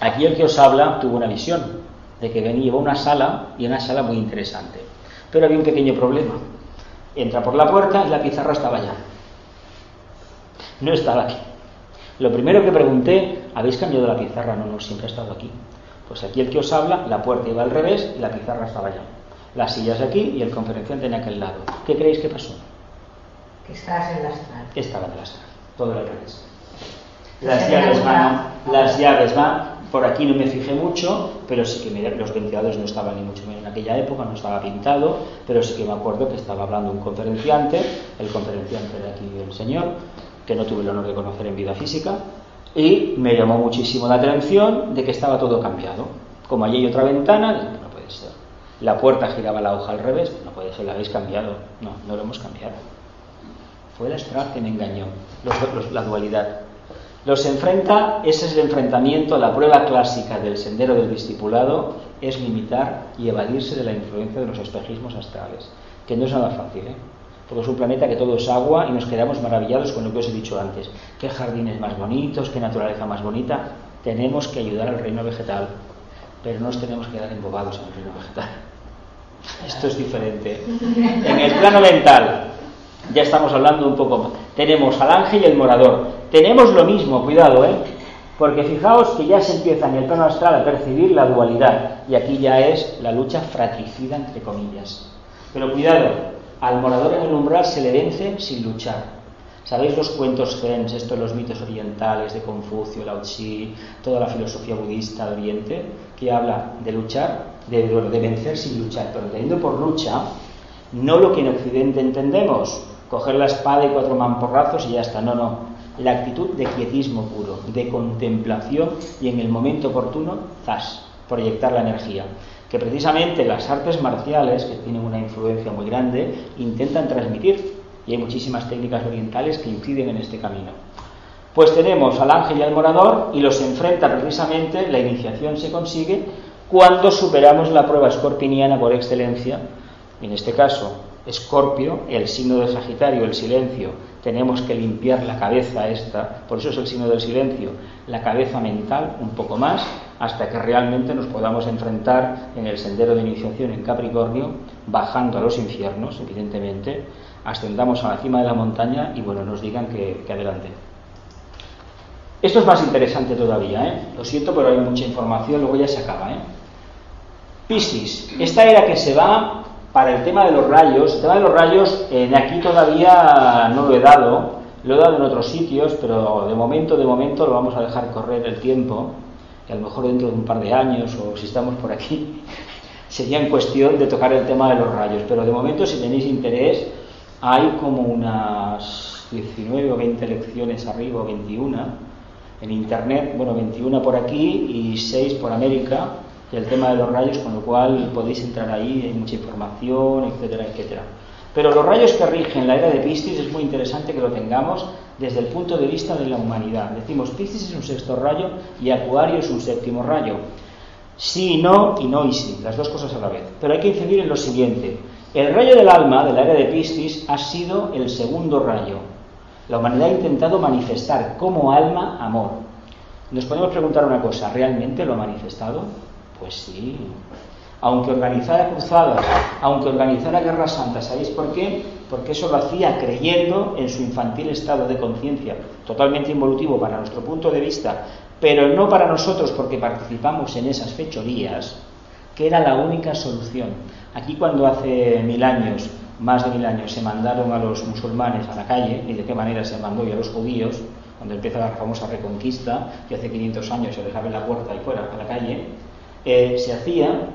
aquí el que os habla tuvo una visión de que venía a una sala y una sala muy interesante. Pero había un pequeño problema. Entra por la puerta y la pizarra estaba allá. No estaba aquí. Lo primero que pregunté, ¿habéis cambiado la pizarra? No, no, siempre ha estado aquí. Pues aquí el que os habla, la puerta iba al revés y la pizarra estaba allá. Las sillas aquí y el conferenciante en aquel lado. ¿Qué creéis que pasó? Que estás en la. Estaba en astral. Todo al revés. Las llaves van, las llaves van. Por aquí no me fijé mucho, pero sí que me- los ventiladores no estaban ni mucho menos en aquella época, no estaba pintado, pero sí que me acuerdo que estaba hablando un conferenciante, el conferenciante de aquí el señor, que no tuve el honor de conocer en vida física, y me llamó muchísimo la atención de que estaba todo cambiado. Como allí hay otra ventana, dije, no puede ser. La puerta giraba la hoja al revés, no puede ser, la habéis cambiado. No, no lo hemos cambiado. Fue el astral que me engañó, los- los- la dualidad. Los enfrenta, ese es el enfrentamiento, la prueba clásica del sendero del discipulado es limitar y evadirse de la influencia de los espejismos astrales, que no es nada fácil, ¿eh? porque es un planeta que todo es agua y nos quedamos maravillados con lo que os he dicho antes. Qué jardines más bonitos, qué naturaleza más bonita. Tenemos que ayudar al reino vegetal, pero no nos tenemos que quedar embobados en el reino vegetal. Esto es diferente. En el plano mental, ya estamos hablando un poco. Tenemos al ángel y el morador. Tenemos lo mismo, cuidado, ¿eh? Porque fijaos que ya se empieza en el plano astral a percibir la dualidad. Y aquí ya es la lucha fratricida, entre comillas. Pero cuidado, al morador en el umbral se le vence sin luchar. ¿Sabéis los cuentos Gens, estos los mitos orientales de Confucio, Lao Tzu, toda la filosofía budista de Oriente, que habla de luchar, de, de vencer sin luchar, pero entendiendo por lucha, no lo que en Occidente entendemos, coger la espada y cuatro mamporrazos y ya está, no, no, la actitud de quietismo puro, de contemplación y en el momento oportuno, zas, proyectar la energía. Que precisamente las artes marciales, que tienen una influencia muy grande, intentan transmitir y hay muchísimas técnicas orientales que inciden en este camino. Pues tenemos al ángel y al morador y los enfrenta precisamente, la iniciación se consigue cuando superamos la prueba escorpiniana por excelencia, en este caso Escorpio, el signo de Sagitario, el silencio, tenemos que limpiar la cabeza esta, por eso es el signo del silencio, la cabeza mental un poco más, hasta que realmente nos podamos enfrentar en el sendero de iniciación en Capricornio, bajando a los infiernos, evidentemente, ascendamos a la cima de la montaña y bueno, nos digan que, adelante. Esto es más interesante todavía, ¿eh? Lo siento, pero hay mucha información, luego ya se acaba, ¿eh? Piscis, esta era que se va para el tema de los rayos. El tema de los rayos, eh, aquí todavía no lo he dado, lo he dado en otros sitios, pero de momento, de momento lo vamos a dejar correr el tiempo, y a lo mejor dentro de un par de años, o si estamos por aquí, sería en cuestión de tocar el tema de los rayos. Pero de momento, si tenéis interés, hay como unas 19 o 20 lecciones arriba, o 21 en internet, bueno, 21 por aquí y 6 por América, y el tema de los rayos, con lo cual podéis entrar ahí, hay mucha información, etcétera, etcétera. Pero los rayos que rigen la era de Piscis es muy interesante que lo tengamos desde el punto de vista de la humanidad. Decimos, Piscis es un sexto rayo y Acuario es un séptimo rayo. Sí y no, y no y sí, las dos cosas a la vez. Pero hay que incidir en lo siguiente. El rayo del alma de la era de Piscis ha sido el segundo rayo. La humanidad ha intentado manifestar como alma amor. Nos podemos preguntar una cosa, ¿realmente lo ha manifestado? Pues sí. Aunque organizara cruzadas, aunque organizara guerras santas, ¿sabéis por qué? Porque eso lo hacía creyendo en su infantil estado de conciencia, totalmente involutivo para nuestro punto de vista, pero no para nosotros porque participamos en esas fechorías, que era la única solución. Aquí cuando hace mil años más de mil años se mandaron a los musulmanes a la calle, ni de qué manera se mandó y a los judíos, cuando empieza la famosa reconquista, que hace 500 años se dejaba en la puerta y fuera a la calle, se hacía,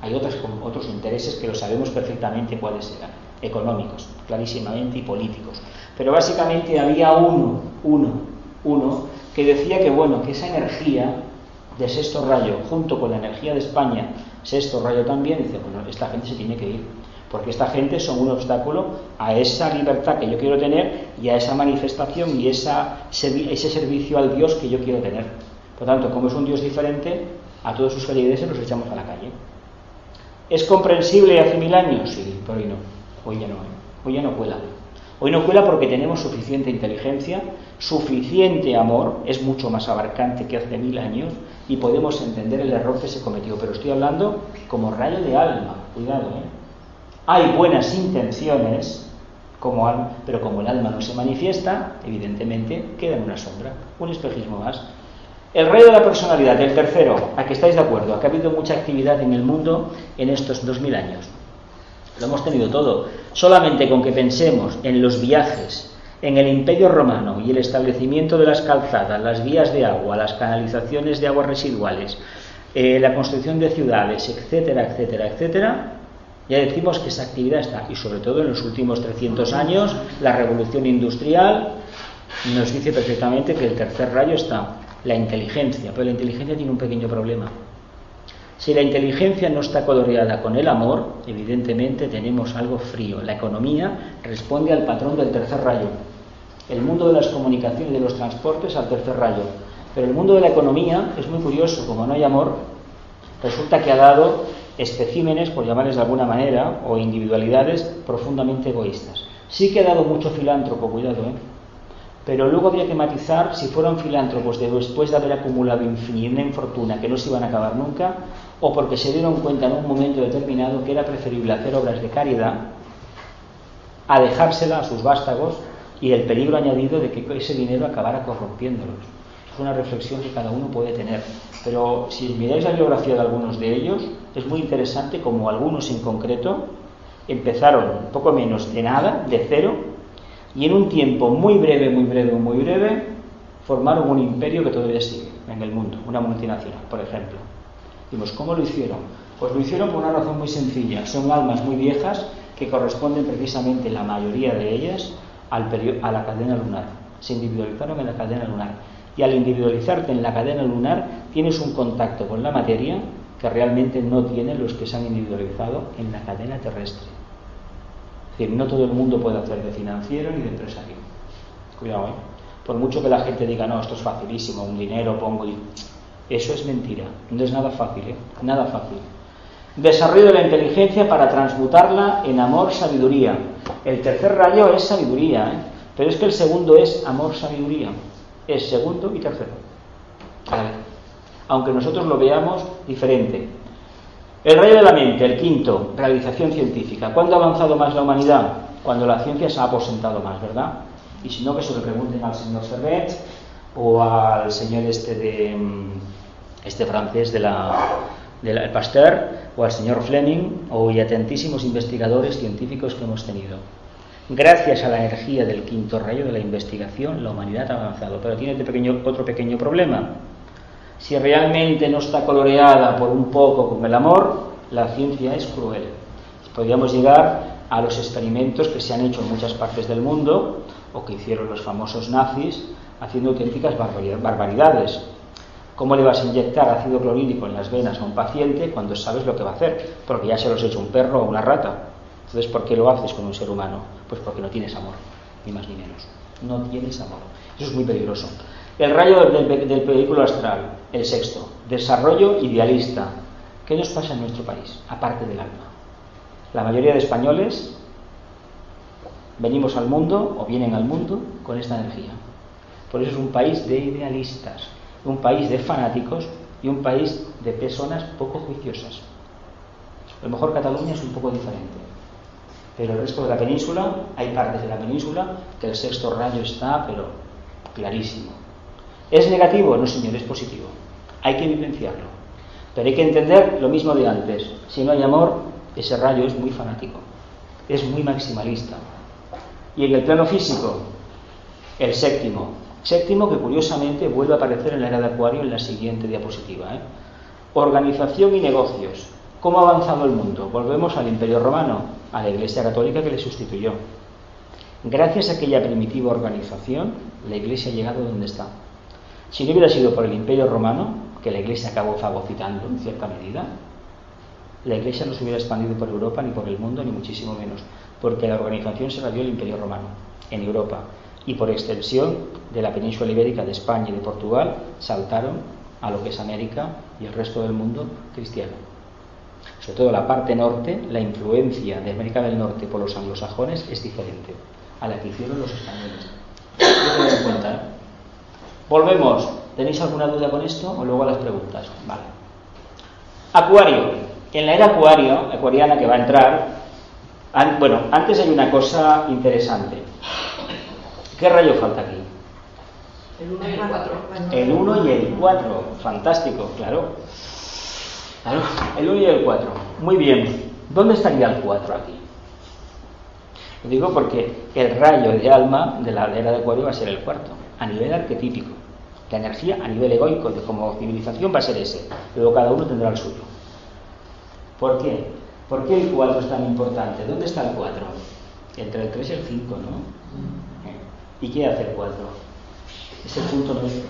hay otros, otros intereses que lo sabemos perfectamente cuáles eran, económicos, clarísimamente, y políticos. Pero básicamente había uno, uno, uno, que decía que bueno, que esa energía de sexto rayo, junto con la energía de España, sexto rayo también, dice, bueno, esta gente se tiene que ir, porque esta gente son un obstáculo a esa libertad que yo quiero tener y a esa manifestación y esa, ese servicio al Dios que yo quiero tener. Por tanto, como es un Dios diferente, a todos sus feligreses los echamos a la calle. ¿Es comprensible hace mil años? Sí, pero hoy no. Hoy ya no. Hoy ya no cuela. Hoy no cuela porque tenemos suficiente inteligencia, suficiente amor, es mucho más abarcante que hace mil años y podemos entender el error que se cometió. Pero estoy hablando como rayo de alma, cuidado, ¿eh? Hay buenas intenciones, como pero como el alma no se manifiesta, evidentemente queda en una sombra, un espejismo más. El rey de la personalidad, el tercero, a que estáis de acuerdo, que ha habido mucha actividad en el mundo en estos dos mil años. Lo hemos tenido todo. Solamente con que pensemos en los viajes, en el imperio romano y el establecimiento de las calzadas, las vías de agua, las canalizaciones de aguas residuales, eh, la construcción de ciudades, etcétera, etcétera, etcétera, ya decimos que esa actividad está, y sobre todo en los últimos 300 años, la revolución industrial nos dice perfectamente que el tercer rayo está, la inteligencia, pero la inteligencia tiene un pequeño problema. Si la inteligencia no está coloreada con el amor, evidentemente tenemos algo frío. La economía responde al patrón del tercer rayo. El mundo de las comunicaciones y de los transportes al tercer rayo. Pero el mundo de la economía es muy curioso, como no hay amor, resulta que ha dado especímenes, por llamarles de alguna manera, o individualidades profundamente egoístas. Sí que ha dado mucho filántropo, cuidado, ¿eh? Pero luego habría que matizar si fueron filántropos después de haber acumulado infinita fortuna que no se iban a acabar nunca, o porque se dieron cuenta en un momento determinado que era preferible hacer obras de caridad a dejársela a sus vástagos y el peligro añadido de que ese dinero acabara corrompiéndolos. Es una reflexión que cada uno puede tener. Pero si miráis la biografía de algunos de ellos, es muy interesante como algunos en concreto empezaron poco menos de nada, de cero, y en un tiempo muy breve, muy breve, muy breve, formaron un imperio que todavía sigue en el mundo, una multinacional, por ejemplo. Dimos, ¿cómo lo hicieron? Pues lo hicieron por una razón muy sencilla. Son almas muy viejas que corresponden precisamente la mayoría de ellas a la cadena lunar. Se individualizaron en la cadena lunar. Y al individualizarte en la cadena lunar tienes un contacto con la materia que realmente no tienen los que se han individualizado en la cadena terrestre. Decir, no todo el mundo puede hacer de financiero ni de empresario. Cuidado, ¿eh? Por mucho que la gente diga, no, esto es facilísimo, un dinero pongo y eso es mentira, no es nada fácil, ¿eh? nada fácil. Desarrollo de la inteligencia para transmutarla en amor, sabiduría. El tercer rayo es sabiduría, ¿eh? pero es que el segundo es amor, sabiduría. Es segundo y tercero. Aunque nosotros lo veamos diferente. El rayo de la mente, el quinto, realización científica. ¿Cuándo ha avanzado más la humanidad? Cuando la ciencia se ha aposentado más, ¿verdad? Y si no, que se lo pregunten al señor Servet o al señor este de mm, este francés de la, del Pasteur, o al señor Fleming, o y atentísimos investigadores científicos que hemos tenido. Gracias a la energía del quinto rayo de la investigación, la humanidad ha avanzado, pero tiene pequeño, otro pequeño problema. Si realmente no está coloreada por un poco con el amor, la ciencia es cruel. Podríamos llegar a los experimentos que se han hecho en muchas partes del mundo, o que hicieron los famosos nazis, haciendo auténticas barbaridades. ¿Cómo le vas a inyectar ácido clorhídrico en las venas a un paciente cuando sabes lo que va a hacer? Porque ya se los ha hecho un perro o una rata. Entonces, ¿por qué lo haces con un ser humano? Pues porque no tienes amor, ni más ni menos. No tienes amor. Eso es muy peligroso. El rayo del, vehículo astral, el sexto. Desarrollo idealista. ¿Qué nos pasa en nuestro país, aparte del alma? La mayoría de españoles venimos al mundo o vienen al mundo con esta energía. Por eso es un país de idealistas un país de fanáticos y un país de personas poco juiciosas. A lo mejor Cataluña es un poco diferente, pero el resto de la península, hay partes de la península que el sexto rayo está, pero clarísimo. ¿Es negativo? No, señor, es positivo. Hay que vivenciarlo. Pero hay que entender lo mismo de antes. Si no hay amor, ese rayo es muy fanático. es muy maximalista. Y en el plano físico, el séptimo. Séptimo que curiosamente vuelve a aparecer en la era de Acuario en la siguiente diapositiva. ¿eh? Organización y negocios. ¿Cómo ha avanzado el mundo? Volvemos al Imperio Romano, a la Iglesia Católica que le sustituyó. Gracias a aquella primitiva organización, la Iglesia ha llegado donde está. Si no hubiera sido por el Imperio Romano, que la Iglesia acabó fagocitando en cierta medida, la Iglesia no se hubiera expandido por Europa ni por el mundo, ni muchísimo menos, porque la organización se la dio el Imperio Romano en Europa y por extensión de la península ibérica de España y de Portugal saltaron a lo que es América y el resto del mundo cristiano. Sobre todo la parte norte, la influencia de América del Norte por los anglosajones es diferente a la que hicieron los españoles. en cuenta. Volvemos. ¿Tenéis alguna duda con esto o luego a las preguntas? Vale. Acuario. En la era acuario, acuariana que va a entrar, bueno, antes hay una cosa interesante. ¿Qué rayo falta aquí? El 1 y el 4. El 1 y el 4. Fantástico, claro. Claro, el 1 y el 4. Muy bien. ¿Dónde estaría el 4 aquí? Lo digo porque el rayo de alma de la era de Acuario va a ser el cuarto, a nivel arquetípico. La energía a nivel egoico, de como civilización, va a ser ese. Luego cada uno tendrá el suyo. ¿Por qué? ¿Por qué el 4 es tan importante? ¿Dónde está el 4? Entre el 3 y el 5, ¿no? ¿Y qué hace el 4? Es el punto neutro.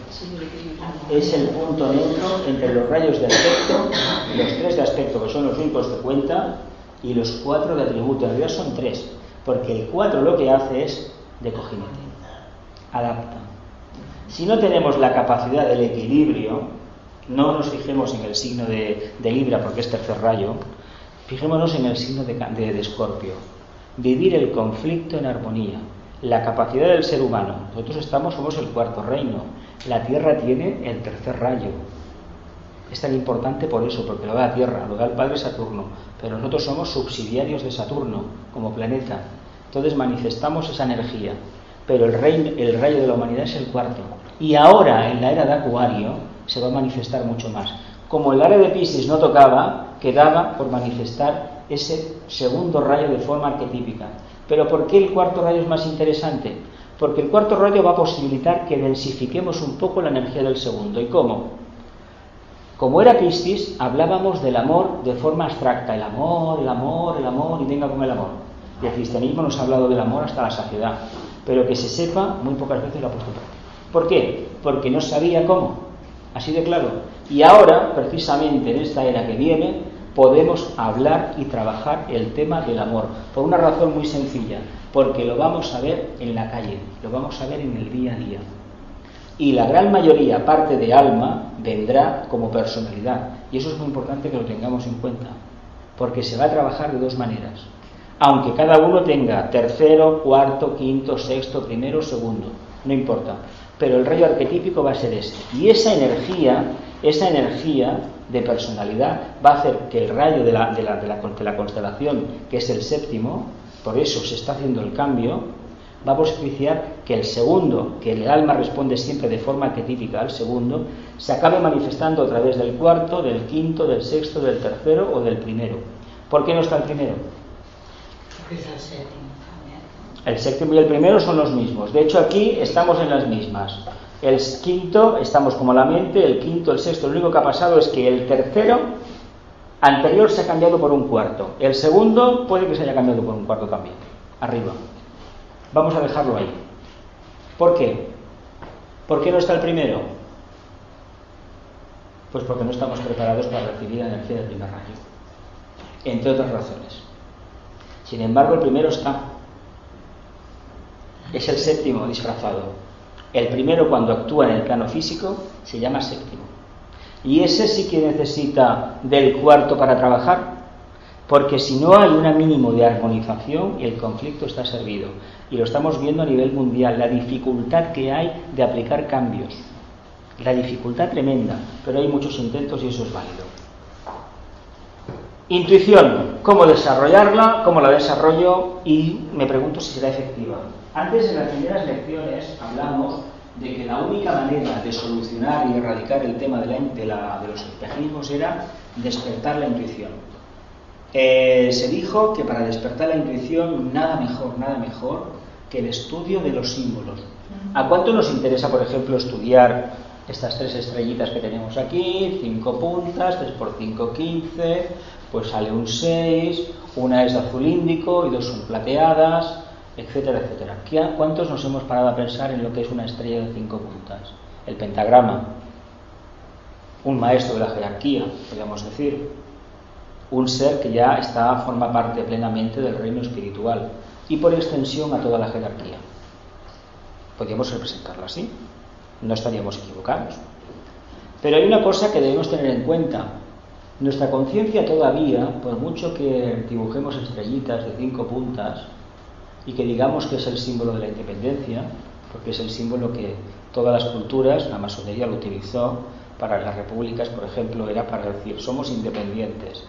Es el punto neutro entre los rayos de aspecto, los tres de aspecto que son los únicos que cuentan, y los cuatro de atributo. En realidad son tres, porque el 4 lo que hace es de cojinete, adapta. Si no tenemos la capacidad del equilibrio, no nos fijemos en el signo de, Libra porque es tercer rayo, fijémonos en el signo de, de, de Escorpio. Vivir el conflicto en armonía, la capacidad del ser humano. Nosotros estamos, somos el cuarto reino. La Tierra tiene el tercer rayo. Es tan importante por eso, porque lo da la Tierra, lo da el Padre Saturno. Pero nosotros somos subsidiarios de Saturno como planeta. Entonces manifestamos esa energía. Pero el, reino, el rayo de la humanidad es el cuarto. Y ahora, en la era de Acuario, se va a manifestar mucho más. Como el área de Pisces no tocaba, quedaba por manifestar ese segundo rayo de forma arquetípica. Pero ¿por qué el cuarto rayo es más interesante? Porque el cuarto rayo va a posibilitar que densifiquemos un poco la energía del segundo. ¿Y cómo? Como era Piscis, hablábamos del amor de forma abstracta. El amor, el amor, el amor, y venga con el amor. Y el cristianismo nos ha hablado del amor hasta la saciedad. Pero que se sepa, muy pocas veces lo ha. ¿Por qué? Porque no sabía cómo. Así de claro. Y ahora, precisamente en esta era que viene, podemos hablar y trabajar el tema del amor. Por una razón muy sencilla, porque lo vamos a ver en la calle, lo vamos a ver en el día a día. Y la gran mayoría, parte de alma, vendrá como personalidad. Y eso es muy importante que lo tengamos en cuenta, porque se va a trabajar de dos maneras. Aunque cada uno tenga tercero, cuarto, quinto, sexto, primero, segundo, no importa. Pero el rayo arquetípico va a ser este. Y esa energía, esa energía de personalidad va a hacer que el rayo de la, de, la, de, la, de la, constelación, que es el séptimo, por eso se está haciendo el cambio, va a propiciar que el segundo, que el alma responde siempre de forma arquetípica al segundo, se acabe manifestando a través del cuarto, del quinto, del sexto, del tercero o del primero. ¿Por qué no está el primero? Porque es el séptimo. El séptimo y el primero son los mismos. De hecho, aquí estamos en las mismas. El quinto, estamos como la mente, el quinto, el sexto, lo único que ha pasado es que el tercero anterior se ha cambiado por un cuarto. El segundo puede que se haya cambiado por un cuarto también. Arriba. Vamos a dejarlo ahí. ¿Por qué? ¿Por qué no está el primero? Pues porque no estamos preparados para recibir la energía del primer rayo. Entre otras razones. Sin embargo, el primero está. Es el séptimo disfrazado. El primero cuando actúa en el plano físico se llama séptimo. Y ese sí que necesita del cuarto para trabajar, porque si no hay un mínimo de armonización, el conflicto está servido. Y lo estamos viendo a nivel mundial, la dificultad que hay de aplicar cambios. La dificultad tremenda, pero hay muchos intentos y eso es válido. Intuición, cómo desarrollarla, cómo la desarrollo y me pregunto si será efectiva. Antes, en las primeras lecciones, hablamos de que la única manera de solucionar y erradicar el tema de, la, de, la, de los espejismos era despertar la intuición. Eh, se dijo que para despertar la intuición nada mejor, nada mejor que el estudio de los símbolos. ¿A cuánto nos interesa, por ejemplo, estudiar estas tres estrellitas que tenemos aquí, cinco puntas, 3 por 5, 15, pues sale un 6, una es de azul índico y dos son plateadas, etcétera, etcétera. ¿Qué- ¿Cuántos nos hemos parado a pensar en lo que es una estrella de cinco puntas? El pentagrama, un maestro de la jerarquía, podríamos decir, un ser que ya está, forma parte plenamente del reino espiritual y por extensión a toda la jerarquía. Podríamos representarlo así, no estaríamos equivocados. Pero hay una cosa que debemos tener en cuenta. Nuestra conciencia todavía, por mucho que dibujemos estrellitas de cinco puntas y que digamos que es el símbolo de la independencia, porque es el símbolo que todas las culturas, la masonería lo utilizó para las repúblicas, por ejemplo, era para decir somos independientes.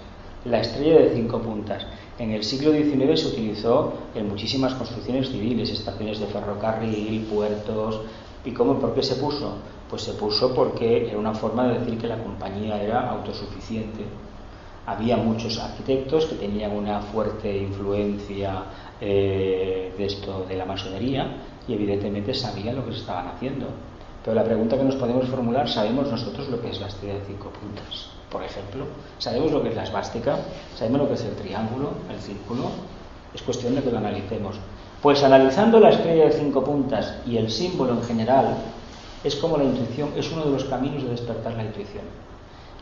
La estrella de cinco puntas. En el siglo XIX se utilizó en muchísimas construcciones civiles, estaciones de ferrocarril, puertos. ¿Y cómo, por qué se puso? Pues se puso porque era una forma de decir que la compañía era autosuficiente. Había muchos arquitectos que tenían una fuerte influencia eh, de esto de la masonería y evidentemente sabían lo que se estaban haciendo. Pero la pregunta que nos podemos formular, ¿sabemos nosotros lo que es la estrella de cinco puntas? Por ejemplo, ¿sabemos lo que es la esvástica? ¿Sabemos lo que es el triángulo, el círculo? Es cuestión de que lo analicemos. Pues analizando la estrella de cinco puntas y el símbolo en general, es como la intuición, es uno de los caminos de despertar la intuición.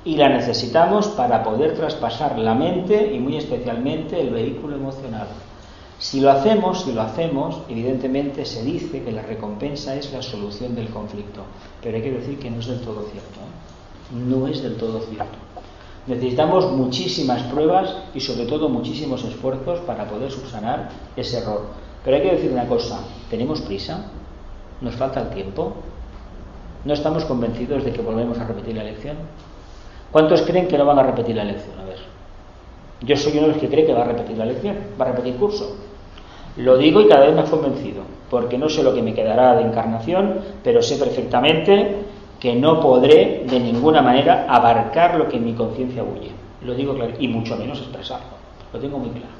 Y la necesitamos para poder traspasar la mente y muy especialmente el vehículo emocional. Si lo hacemos, si lo hacemos, evidentemente se dice que la recompensa es la solución del conflicto, pero hay que decir que no es del todo cierto. ¿eh? No es del todo cierto. Necesitamos muchísimas pruebas y sobre todo muchísimos esfuerzos para poder subsanar ese error. Pero hay que decir una cosa, ¿tenemos prisa? ¿Nos falta el tiempo? ¿No estamos convencidos de que volvemos a repetir la elección? ¿Cuántos creen que no van a repetir la elección? A ver. Yo soy uno de los que cree que va a repetir la lección, va a repetir curso. Lo digo y cada vez más convencido, porque no sé lo que me quedará de encarnación, pero sé perfectamente que no podré de ninguna manera abarcar lo que en mi conciencia huye. Lo digo claro, y mucho menos expresarlo. Lo tengo muy claro.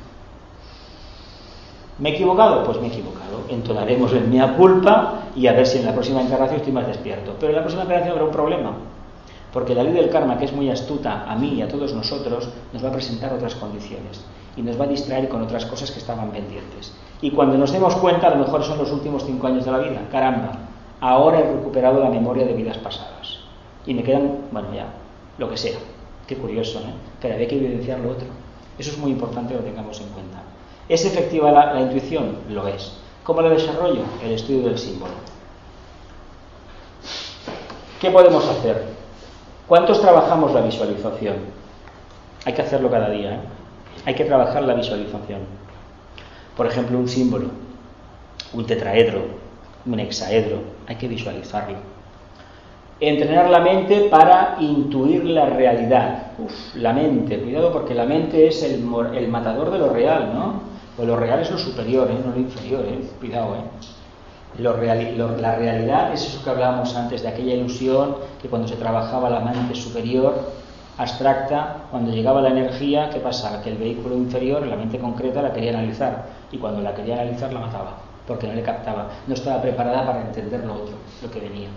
¿Me he equivocado? Pues me he equivocado. Entonaremos en mea culpa y a ver si en la próxima encarnación estoy más despierto. Pero en la próxima encarnación habrá un problema. Porque la ley del karma, que es muy astuta a mí y a todos nosotros, nos va a presentar otras condiciones y nos va a distraer con otras cosas que estaban pendientes. Y cuando nos demos cuenta, a lo mejor son los últimos cinco años de la vida. Caramba, ahora he recuperado la memoria de vidas pasadas. Y me quedan, bueno, ya, lo que sea. Qué curioso, ¿eh? Pero había que evidenciar lo otro. Eso es muy importante que lo tengamos en cuenta. ¿Es efectiva la, la intuición? Lo es. ¿Cómo la desarrollo? El estudio del símbolo. ¿Qué podemos hacer? ¿Cuántos trabajamos la visualización? Hay que hacerlo cada día. ¿eh? Hay que trabajar la visualización. Por ejemplo, un símbolo, un tetraedro, un hexaedro, hay que visualizarlo. Entrenar la mente para intuir la realidad. Uf, la mente, cuidado porque la mente es el, matador de lo real, ¿no? Pues lo real es lo superior, ¿eh? no lo inferior, ¿eh? cuidado. ¿eh? La realidad es eso que hablábamos antes, de aquella ilusión que cuando se trabajaba la mente superior, abstracta, cuando llegaba la energía, ¿qué pasaba? Que el vehículo inferior, la mente concreta, la quería analizar y cuando la quería analizar la mataba, porque no le captaba, no estaba preparada para entender lo otro, lo que venía.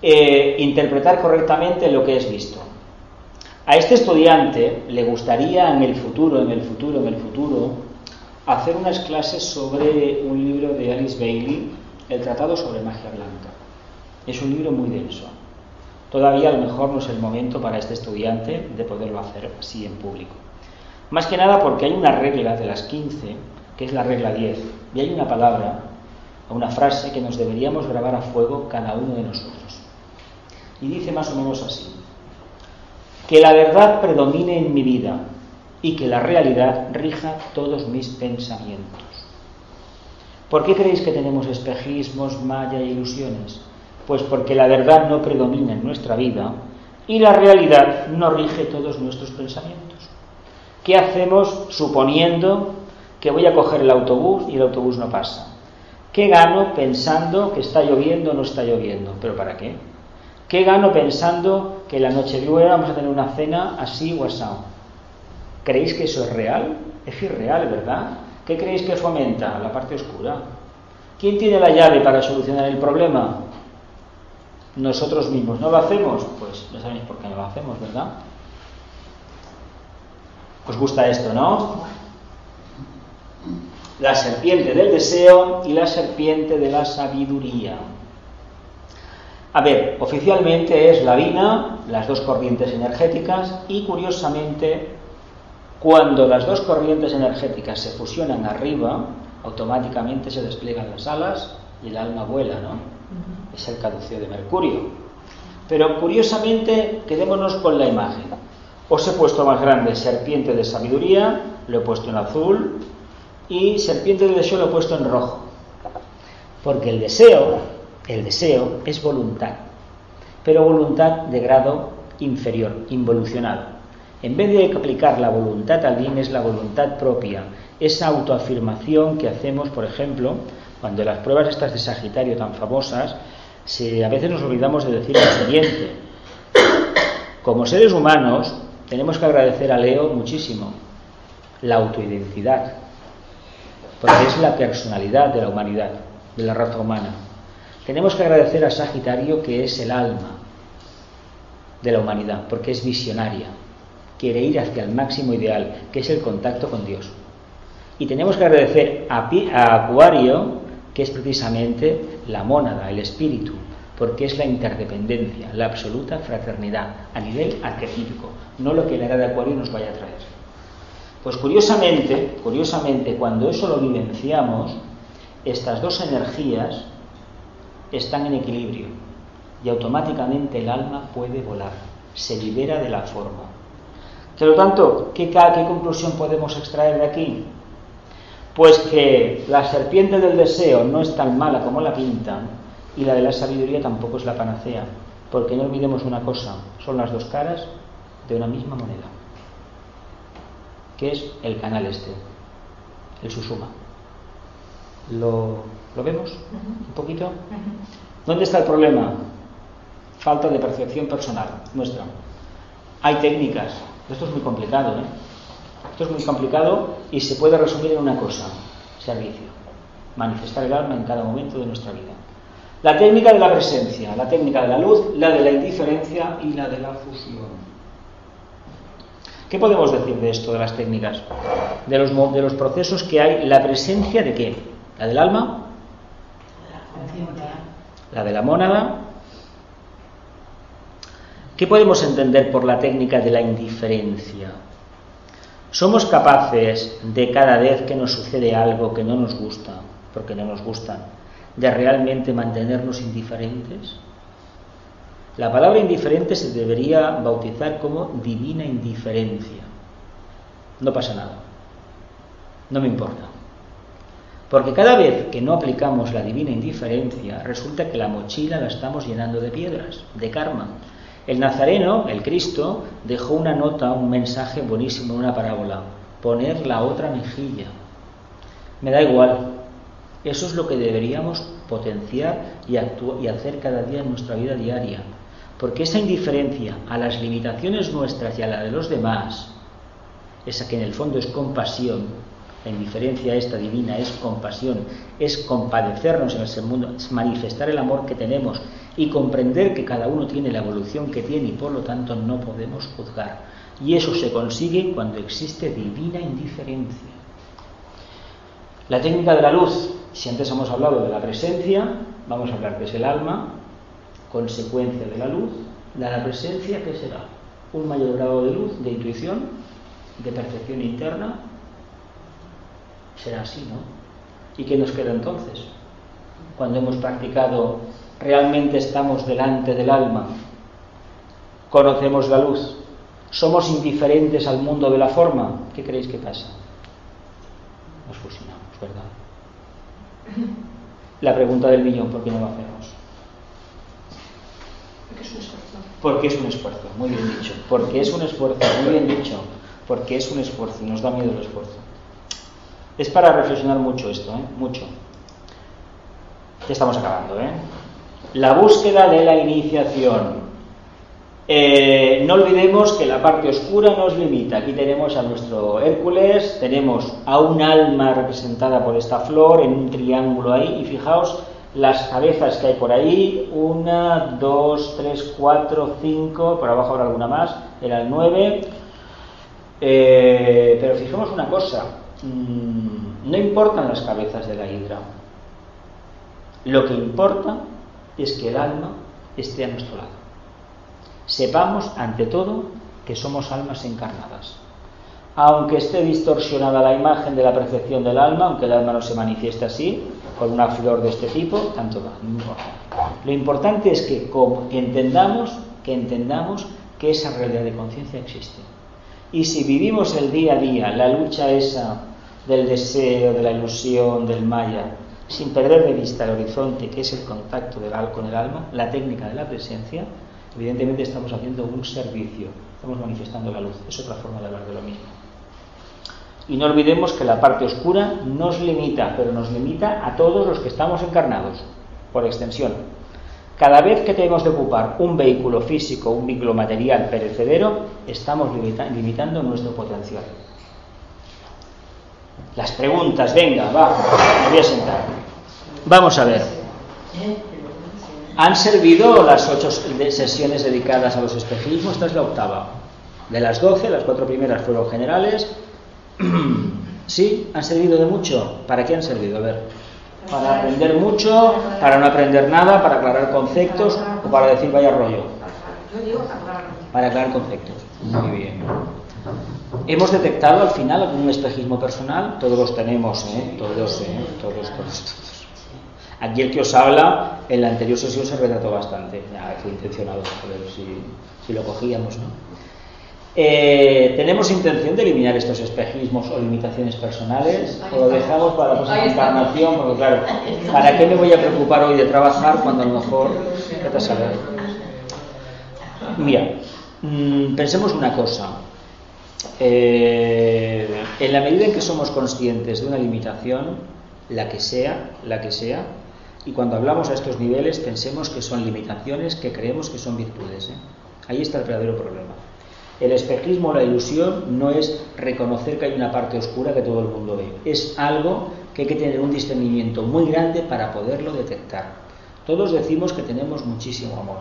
Eh, interpretar correctamente lo que es visto. A este estudiante le gustaría en el futuro, en el futuro, en el futuro, hacer unas clases sobre un libro de Alice Bailey, El Tratado sobre Magia Blanca. Es un libro muy denso. Todavía a lo mejor no es el momento para este estudiante de poderlo hacer así en público. Más que nada porque hay una regla de las 15, que es la regla 10, y hay una palabra, una frase que nos deberíamos grabar a fuego cada uno de nosotros. Y dice más o menos así, que la verdad predomine en mi vida y que la realidad rija todos mis pensamientos. ¿Por qué creéis que tenemos espejismos, maya e ilusiones? Pues porque la verdad no predomina en nuestra vida y la realidad no rige todos nuestros pensamientos. ¿Qué hacemos suponiendo que voy a coger el autobús y el autobús no pasa? ¿Qué gano pensando que está lloviendo o no está lloviendo? ¿Pero para qué? ¿Qué gano pensando que la noche de vamos a tener una cena así o asado? ¿Creéis que eso es real? Es irreal, ¿verdad? ¿Qué creéis que fomenta? La parte oscura. ¿Quién tiene la llave para solucionar el problema? Nosotros mismos. ¿No lo hacemos? Pues ya sabéis por qué no lo hacemos, ¿verdad? ¿Os gusta esto, no? La serpiente del deseo y la serpiente de la sabiduría. A ver, oficialmente es la vina, las dos corrientes energéticas y curiosamente cuando las dos corrientes energéticas se fusionan arriba, automáticamente se despliegan las alas y el alma vuela, ¿no? Es el caduceo de Mercurio. Pero curiosamente, quedémonos con la imagen. Os he puesto más grande serpiente de sabiduría, lo he puesto en azul, y serpiente del deseo lo he puesto en rojo. Porque el deseo, el deseo es voluntad, pero voluntad de grado inferior, involucionado. En vez de aplicar la voluntad al bien, es la voluntad propia, esa autoafirmación que hacemos, por ejemplo, cuando las pruebas estas de Sagitario tan famosas, a veces nos olvidamos de decir lo siguiente. Como seres humanos, tenemos que agradecer a Leo muchísimo la autoidentidad, porque es la personalidad de la humanidad, de la raza humana. Tenemos que agradecer a Sagitario que es el alma de la humanidad, porque es visionaria, quiere ir hacia el máximo ideal, que es el contacto con Dios. Y tenemos que agradecer a, Acuario, que es precisamente la mónada, el espíritu, porque es la interdependencia, la absoluta fraternidad a nivel arquetípico, no lo que la era de Acuario nos vaya a traer. Pues curiosamente, curiosamente, cuando eso lo vivenciamos, estas dos energías están en equilibrio y automáticamente el alma puede volar, se libera de la forma. Por lo tanto, ¿qué, ¿qué conclusión podemos extraer de aquí? Pues que la serpiente del deseo no es tan mala como la pintan y la de la sabiduría tampoco es la panacea, porque no olvidemos una cosa, son las dos caras de una misma moneda, que es el canal este, el susuma. ¿Lo, ¿lo vemos un poquito? ¿Dónde está el problema? Falta de percepción personal nuestra. Hay técnicas, esto es muy complicado, ¿eh? Esto es muy complicado y se puede resumir en una cosa, servicio. Manifestar el alma en cada momento de nuestra vida. La técnica de la presencia, la técnica de la luz, la de la indiferencia y la de la fusión. ¿Qué podemos decir de esto, de las técnicas? De los, de los procesos que hay, la presencia de qué? ¿La del alma? La de la mónada, ¿Qué podemos entender por la técnica de la indiferencia? ¿Somos capaces de cada vez que nos sucede algo que no nos gusta, porque no nos gusta, de realmente mantenernos indiferentes? La palabra indiferente se debería bautizar como divina indiferencia. No pasa nada. No me importa. Porque cada vez que no aplicamos la divina indiferencia, resulta que la mochila la estamos llenando de piedras, de karma, el Nazareno, el Cristo, dejó una nota, un mensaje buenísimo, una parábola. Poner la otra mejilla. Me da igual. Eso es lo que deberíamos potenciar y, y hacer cada día en nuestra vida diaria. Porque esa indiferencia a las limitaciones nuestras y a la de los demás, esa que en el fondo es compasión, la indiferencia esta divina es compasión, es compadecernos en ese mundo, es manifestar el amor que tenemos y comprender que cada uno tiene la evolución que tiene y por lo tanto no podemos juzgar. Y eso se consigue cuando existe divina indiferencia. La técnica de la luz, si antes hemos hablado de la presencia, vamos a hablar que es el alma, consecuencia de la luz, de la presencia, ¿qué será? Un mayor grado de luz, de intuición, de percepción interna, será así, ¿no? ¿Y qué nos queda entonces? Cuando hemos practicado, realmente estamos delante del alma, conocemos la luz, somos indiferentes al mundo de la forma, ¿qué creéis que pasa? Nos fusionamos, ¿verdad? La pregunta del millón, ¿por qué no lo hacemos? Porque es un esfuerzo. Porque es un esfuerzo, muy bien dicho. Porque es un esfuerzo, muy bien dicho. Porque es un esfuerzo y nos da miedo el esfuerzo. Es para reflexionar mucho esto, ¿eh? mucho. Ya estamos acabando, ¿eh? La búsqueda de la iniciación. Eh, no olvidemos que la parte oscura nos limita. Aquí tenemos a nuestro Hércules, tenemos a un alma representada por esta flor en un triángulo ahí, y fijaos las cabezas que hay por ahí, una, dos, tres, cuatro, cinco, por abajo habrá alguna más, eran nueve. Eh, pero fijemos una cosa, mm, no importan las cabezas de la hidra, lo que importa es que el alma esté a nuestro lado. Sepamos, ante todo, que somos almas encarnadas. Aunque esté distorsionada la imagen de la percepción del alma, aunque el alma no se manifieste así, con una flor de este tipo, tanto va, no. Lo importante es que entendamos, que entendamos que esa realidad de conciencia existe. Y si vivimos el día a día, la lucha esa del deseo, de la ilusión, del maya, sin perder de vista el horizonte que es el contacto del con el alma, la técnica de la presencia, evidentemente estamos haciendo un servicio, estamos manifestando la luz. Es otra forma de hablar de lo mismo. Y no olvidemos que la parte oscura nos limita, pero nos limita a todos los que estamos encarnados, por extensión. Cada vez que tenemos que ocupar un vehículo físico, un vehículo material perecedero, estamos limitando nuestro potencial. Las preguntas, venga, va, me voy a sentar. Vamos a ver. Han servido las ocho sesiones dedicadas a los espejismos, esta es la octava. De las doce, las cuatro primeras fueron generales. ¿Sí? ¿Han servido de mucho? ¿Para qué han servido? A ver. Para aprender mucho, para no aprender nada, para aclarar conceptos o para decir vaya rollo. Para aclarar conceptos. Muy bien. Hemos detectado al final algún espejismo personal, todos los tenemos, ¿eh? todos, ¿eh? todos, todos, todos. Aquí el que os habla, en la anterior sesión se retrató bastante, ya fue intencionado, a ver si, si lo cogíamos, ¿no? Eh, ¿Tenemos intención de eliminar estos espejismos o limitaciones personales? ¿O lo dejamos para la próxima encarnación? Porque claro, ¿para qué me voy a preocupar hoy de trabajar cuando a lo mejor... ¿qué saber? Mira, mmm, pensemos una cosa. Eh, en la medida en que somos conscientes de una limitación, la que sea, la que sea, y cuando hablamos a estos niveles pensemos que son limitaciones que creemos que son virtudes. ¿eh? Ahí está el verdadero problema. El espejismo, la ilusión, no es reconocer que hay una parte oscura que todo el mundo ve. Es algo que hay que tener un discernimiento muy grande para poderlo detectar. Todos decimos que tenemos muchísimo amor,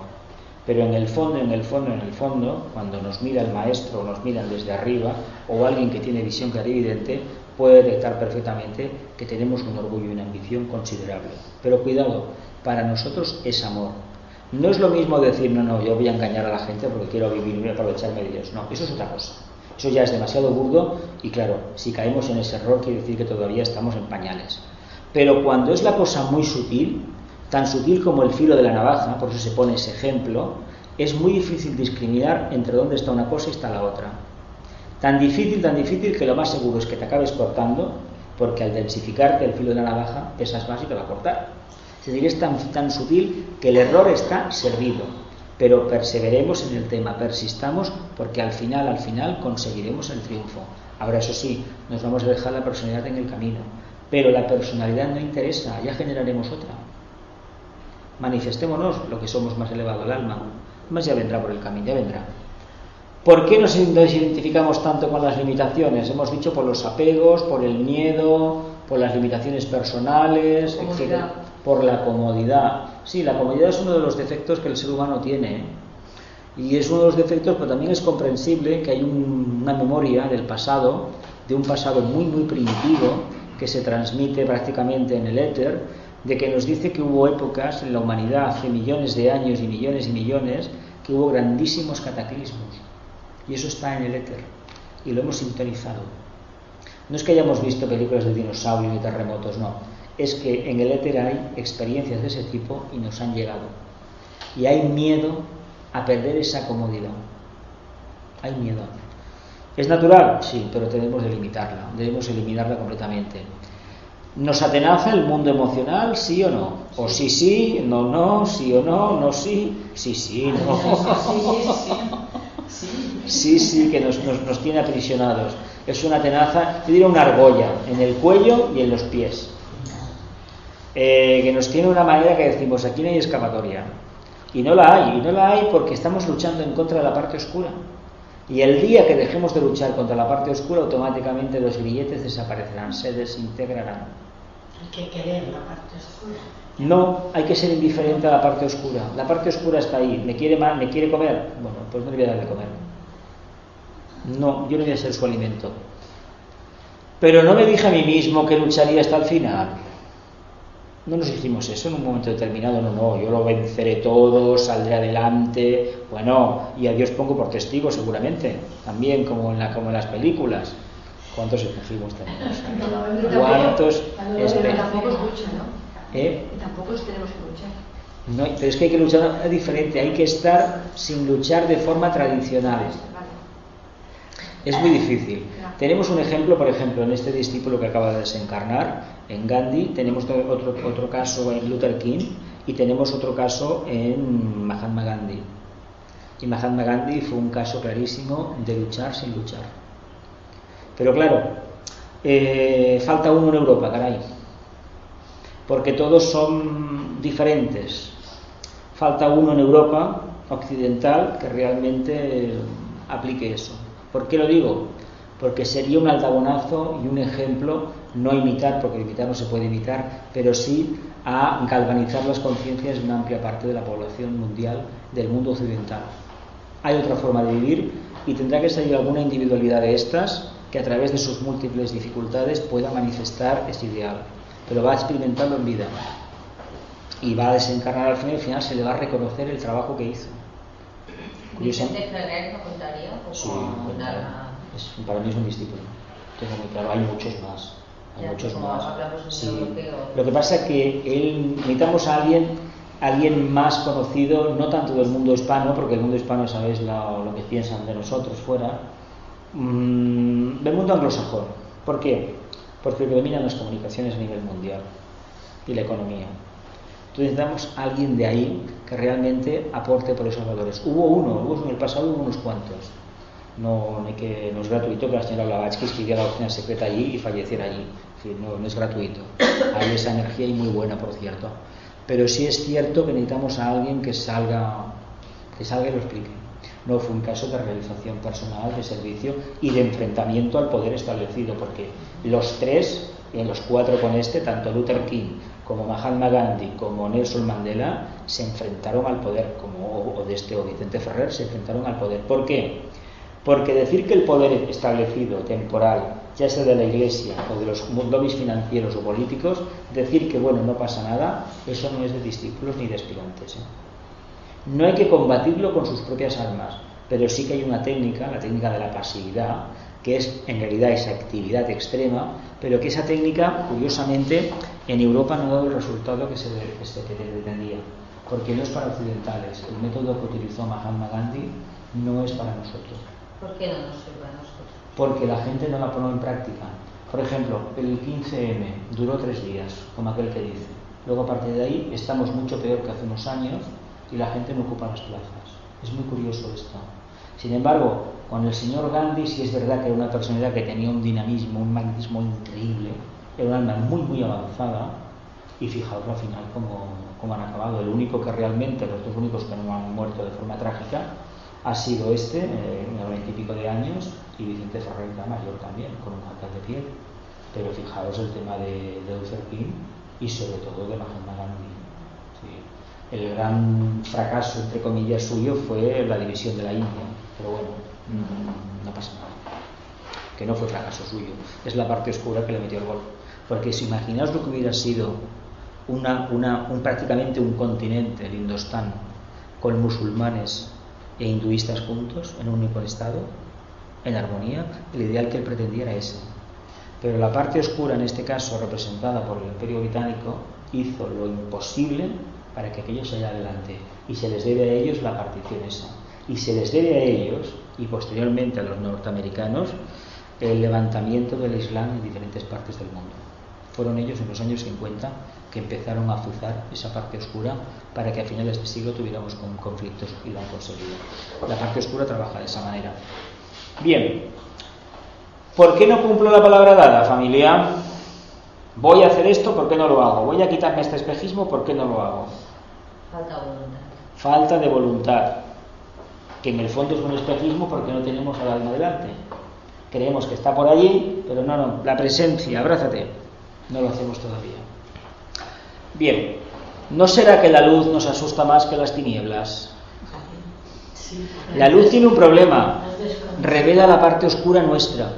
pero en el fondo, en el fondo, en el fondo, cuando nos mira el maestro o nos miran desde arriba, o alguien que tiene visión clarividente, puede detectar perfectamente que tenemos un orgullo y una ambición considerable. Pero cuidado, para nosotros es amor. No es lo mismo decir, no, no, yo voy a engañar a la gente porque quiero vivir y aprovecharme de Dios. No, eso es otra cosa. Eso ya es demasiado burdo y claro, si caemos en ese error quiere decir que todavía estamos en pañales. Pero cuando es la cosa muy sutil, tan sutil como el filo de la navaja, por eso se pone ese ejemplo, es muy difícil discriminar entre dónde está una cosa y está la otra. Tan difícil, tan difícil que lo más seguro es que te acabes cortando, porque al densificarte el filo de la navaja pesas más y te va a cortar. Es decir, es tan, tan sutil que el error está servido, pero perseveremos en el tema, persistamos, porque al final, al final conseguiremos el triunfo. Ahora, eso sí, nos vamos a dejar la personalidad en el camino, pero la personalidad no interesa, ya generaremos otra manifestémonos lo que somos más elevado el alma. Más ya vendrá por el camino, ya vendrá. ¿Por qué nos identificamos tanto con las limitaciones? Hemos dicho por los apegos, por el miedo, por las limitaciones personales, etc. Por la comodidad. Sí, la comodidad es uno de los defectos que el ser humano tiene. ¿eh? Y es uno de los defectos, pero también es comprensible que hay una memoria del pasado, de un pasado muy, muy primitivo, que se transmite prácticamente en el éter, de que nos dice que hubo épocas en la humanidad hace millones de años y millones y millones que hubo grandísimos cataclismos. Y eso está en el éter. Y lo hemos sintonizado. No es que hayamos visto películas de dinosaurios y terremotos, no. Es que en el éter hay experiencias de ese tipo y nos han llegado. Y hay miedo a perder esa comodidad. Hay miedo. ¿Es natural? Sí, pero tenemos de limitarla. Debemos eliminarla completamente. ¿Nos atenaza el mundo emocional, sí o no? O sí, sí, no, no, sí o no, no, sí, sí, sí, no. Sí, sí, que nos, tiene aprisionados. Es una tenaza, te diré una argolla en el cuello y en los pies. Eh, que nos tiene una manera que decimos, aquí no hay escapatoria. Y no la hay, y no la hay porque estamos luchando en contra de la parte oscura. Y el día que dejemos de luchar contra la parte oscura, automáticamente los grilletes desaparecerán, se desintegrarán. Hay que querer la parte oscura. No, hay que ser indiferente a la parte oscura. La parte oscura está ahí. ¿Me quiere, ma- ¿Me quiere comer? Bueno, pues no le voy a dar de comer. No, yo no voy a ser su alimento. Pero no me dije a mí mismo que lucharía hasta el final. No nos dijimos eso en un momento determinado, no, no, yo lo venceré todo, saldré adelante, bueno, y a Dios pongo por testigo seguramente, también como en, la, como en las películas. ¿Cuántos espejismos tenemos? ¿Cuántos espejismos? ¿Eh? Tampoco tenemos que luchar. No, pero es que hay que luchar diferente, hay que estar sin luchar de forma tradicional. Es muy difícil. Tenemos un ejemplo, por ejemplo, en este discípulo que acaba de desencarnar, en Gandhi, tenemos otro, otro, otro caso en Luther King y tenemos otro caso en Mahatma Gandhi. Y Mahatma Gandhi fue un caso clarísimo de luchar sin luchar. Pero claro, eh, falta uno en Europa, caray. Porque todos son diferentes. Falta uno en Europa occidental que realmente aplique eso. ¿Por qué lo digo? Porque sería un altabonazo y un ejemplo, no imitar, porque imitar no se puede imitar, pero sí a galvanizar las conciencias de una amplia parte de la población mundial del mundo occidental. Hay otra forma de vivir y tendrá que salir alguna individualidad de estas que a través de sus múltiples dificultades pueda manifestar ese ideal, pero va a experimentarlo en vida y va a desencarnar al final y al final se le va a reconocer el trabajo que hizo. Curiosa- Vicente Ferrer no contaría Sí. Es- para mí es un discípulo. Tengo muy claro, hay muchos más. Hay Ya, muchos más. Sí. Lo que pasa es que él, necesitamos a alguien, alguien más conocido, no tanto del mundo hispano, porque el mundo hispano sabéis lo, lo que piensan de nosotros fuera, mm, del mundo anglosajón. ¿Por qué? Porque lo que dominan las comunicaciones a nivel mundial y la economía. Entonces necesitamos alguien de ahí que realmente aporte por esos valores. Hubo uno, en el pasado hubo unos cuantos. No, no que, no es gratuito que la señora Blavatsky escribiera la oficina secreta allí y falleciera allí. No, no es gratuito. Hay esa energía y muy buena, por cierto. Pero sí es cierto que necesitamos a alguien que salga, que salga y lo explique. No fue un caso de realización personal, de servicio y de enfrentamiento al poder establecido, porque los tres, en los cuatro con este, tanto Luther King como Mahatma Gandhi como Nelson Mandela, se enfrentaron al poder, como o- de este o Vicente Ferrer, se enfrentaron al poder. ¿Por qué? Porque decir que el poder establecido, temporal, ya sea de la Iglesia o de los lobbies financieros o políticos, decir que bueno, no pasa nada, eso no es de discípulos ni de aspirantes. ¿eh? No hay que combatirlo con sus propias armas, pero sí que hay una técnica, la técnica de la pasividad, que es en realidad esa actividad extrema, pero que esa técnica, curiosamente, en Europa no ha dado el resultado que se, que se pretendía, porque no es para occidentales. El método que utilizó Mahatma Gandhi no es para nosotros ¿Por qué no nos sirve a nosotros? porque la gente no la pone en práctica. Por ejemplo, el 15M duró tres días, como aquel que dice. Luego, a partir de ahí, estamos mucho peor que hace unos años y la gente no ocupa las plazas. Es muy curioso esto. Sin embargo, con el señor Gandhi sí es verdad que era una personalidad que tenía un dinamismo, un magnetismo increíble, era un alma muy, muy avanzada y fijaos al final cómo, cómo han acabado. El único que realmente, los dos únicos que no han muerto de forma trágica, ha sido este, eh, unos veintipico de años, y Vicente Ferrer mayor también, con un cáncer de piel. Pero fijaos el tema de, de Luther King y sobre todo de Mahatma Gandhi. El gran fracaso, entre comillas, suyo fue la división de la India. Pero bueno, mm, no pasa nada. Que no fue fracaso suyo. Es la parte oscura que le metió el gol. Porque si imaginaos lo que hubiera sido un, prácticamente un continente, el Indostán, con musulmanes e hinduistas juntos en un único estado, en armonía, el ideal que él pretendía era ese. Pero la parte oscura, en este caso representada por el Imperio Británico, hizo lo imposible para que aquello saliera adelante. Y se les debe a ellos la partición esa. Y se les debe a ellos, y posteriormente a los norteamericanos, el levantamiento del Islam en diferentes partes del mundo. Fueron ellos en los años 50 que empezaron a azuzar esa parte oscura para que a finales de siglo tuviéramos con conflictos y lo han conseguido. La parte oscura trabaja de esa manera. Bien, ¿por qué no cumplo la palabra dada, familia? Voy a hacer esto, ¿por qué no lo hago? Voy a quitarme este espejismo, ¿por qué no lo hago? Falta voluntad. falta de voluntad, que en el fondo es un espejismo porque no tenemos al alma delante. Creemos que está por allí, pero no, no, la presencia, abrázate, no lo hacemos todavía. Bien, ¿no será que la luz nos asusta más que las tinieblas? La luz tiene un problema, revela la parte oscura nuestra.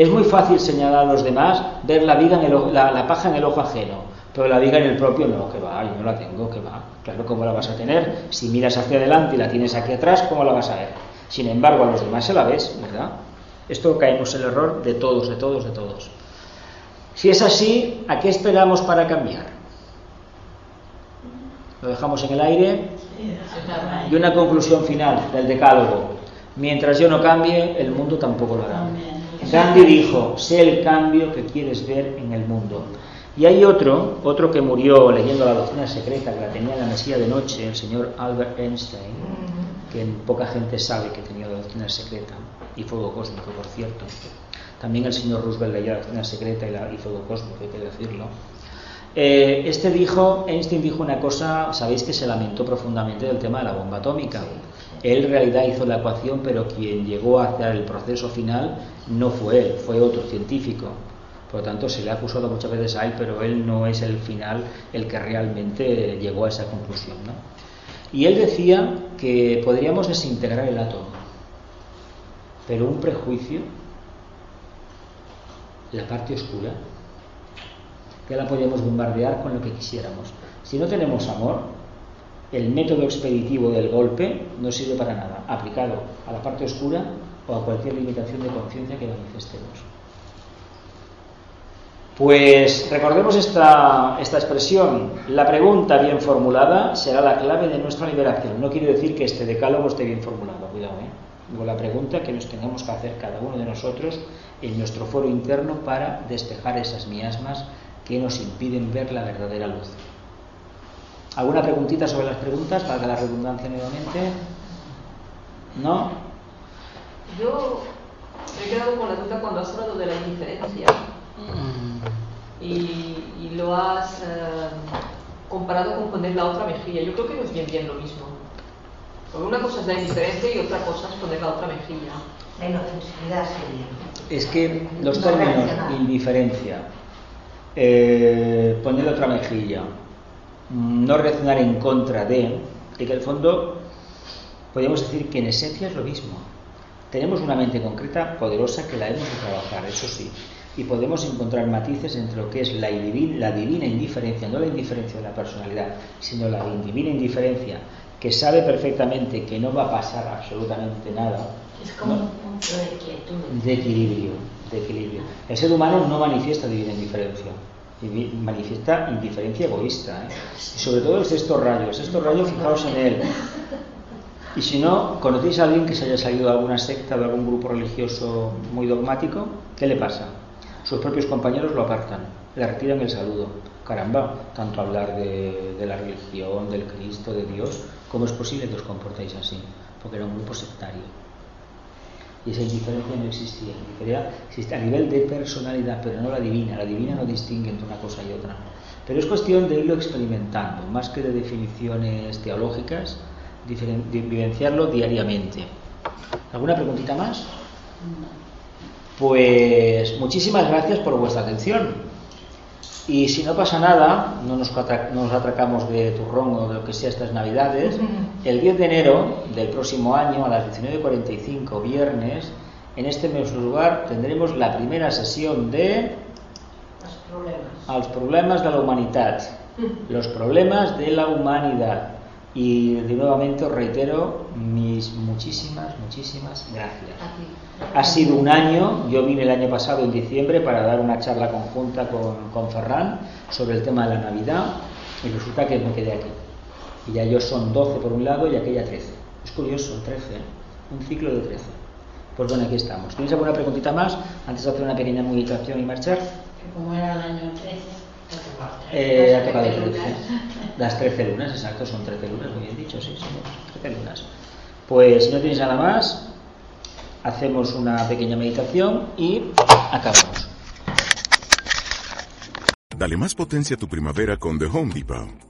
Es muy fácil señalar a los demás, ver la, viga en el la paja en el ojo ajeno, pero la viga en el propio no, que va, yo no la tengo, que va. Claro, ¿cómo la vas a tener? Si miras hacia adelante y la tienes aquí atrás, ¿cómo la vas a ver? Sin embargo, a los demás se la ves, ¿verdad? Esto caemos en el error de todos, de todos, de todos. Si es así, ¿a qué esperamos para cambiar? Lo dejamos en el aire y una conclusión final del decálogo. Mientras yo no cambie, el mundo tampoco lo hará. Gandhi dijo, sé el cambio que quieres ver en el mundo. Y hay otro, otro que murió leyendo la doctrina secreta, que la tenía en la mesilla de noche, el señor Albert Einstein, que poca gente sabe que tenía la doctrina secreta, y fuego cósmico, por cierto. También el señor Roosevelt leía la doctrina secreta y, la, y fuego cósmico, hay que decirlo. Eh, este dijo, Einstein dijo una cosa, sabéis que se lamentó profundamente del tema de la bomba atómica. Él en realidad hizo la ecuación, pero quien llegó a hacer el proceso final no fue él, fue otro científico. Por lo tanto, se le ha acusado muchas veces a él, pero él no es el final el que realmente llegó a esa conclusión. ¿no? Y él decía que podríamos desintegrar el átomo, pero un prejuicio, la parte oscura, que la podríamos bombardear con lo que quisiéramos. Si no tenemos amor, el método expeditivo del golpe no sirve para nada, aplicado a la parte oscura o a cualquier limitación de conciencia que manifestemos. Pues recordemos esta, esta expresión. La pregunta bien formulada será la clave de nuestra liberación. No quiere decir que este decálogo esté bien formulado, cuidado. ¿eh? La pregunta que nos tengamos que hacer cada uno de nosotros en nuestro foro interno para despejar esas miasmas que nos impiden ver la verdadera luz. ¿Alguna preguntita sobre las preguntas para la redundancia nuevamente? ¿No? Yo me he quedado con la duda cuando has hablado de la indiferencia y, y lo has eh, comparado con poner la otra mejilla. Yo creo que no es bien bien lo mismo. Porque una cosa es la indiferencia y otra cosa es poner la otra mejilla. La inofensividad sería. Es que los No términos indiferencia, eh, poner otra mejilla, mm, no reaccionar en contra de, y que en el fondo podríamos decir que en esencia es lo mismo. Tenemos una mente concreta, poderosa, que la hemos de trabajar, eso sí. Y podemos encontrar matices entre lo que es la, divi- la divina indiferencia, no la indiferencia de la personalidad, sino la divina indiferencia, que sabe perfectamente que no va a pasar absolutamente nada. Es como ¿no? un punto de quietud. de equilibrio, de equilibrio. El ser humano no manifiesta divina indiferencia, divi- manifiesta indiferencia egoísta. ¿eh? Y sobre todo el sexto rayo. El sexto rayo, fijaos en él. Y si no, conocéis a alguien que se haya salido de alguna secta de algún grupo religioso muy dogmático, ¿qué le pasa? Sus propios compañeros lo apartan, le retiran el saludo. Caramba, tanto hablar de, de la religión, del Cristo, de Dios, ¿cómo es posible que os comportéis así? Porque era un grupo sectario y esa indiferencia no existía. La existe a nivel de personalidad, pero no la divina. La divina no distingue entre una cosa y otra. Pero es cuestión de irlo experimentando, más que de definiciones teológicas, de vivenciarlo diariamente. ¿Alguna preguntita más? Pues muchísimas gracias por vuestra atención. Y si no pasa nada, no nos, no nos atracamos de turrón o de lo que sea estas navidades, el 10 de enero del próximo año a las 19.45, viernes, en este mismo lugar tendremos la primera sesión de Los problemas. Els problemes de la humanidad. Los problemas de la humanidad. Y de nuevamente os reitero mis muchísimas, muchísimas gracias. Ha sido un año, yo vine el año pasado en diciembre para dar una charla conjunta con, con Ferran sobre el tema de la Navidad y resulta que me quedé aquí. Y ya yo son 12 por un lado y aquella 13. Es curioso, 13, ¿eh? un ciclo de 13. Pues bueno, aquí estamos. ¿Tienes alguna preguntita más antes de hacer una pequeña meditación y marchar? Como era el año 13, te ha tocado Eh, ha 13. tocado trece 13. lunas. Las 13 lunas, exacto, son 13 lunas, muy bien dicho, sí, son 13 lunas. Pues si no tenéis nada más, hacemos una pequeña meditación y acabamos. Dale más potencia a tu primavera con The Home Depot.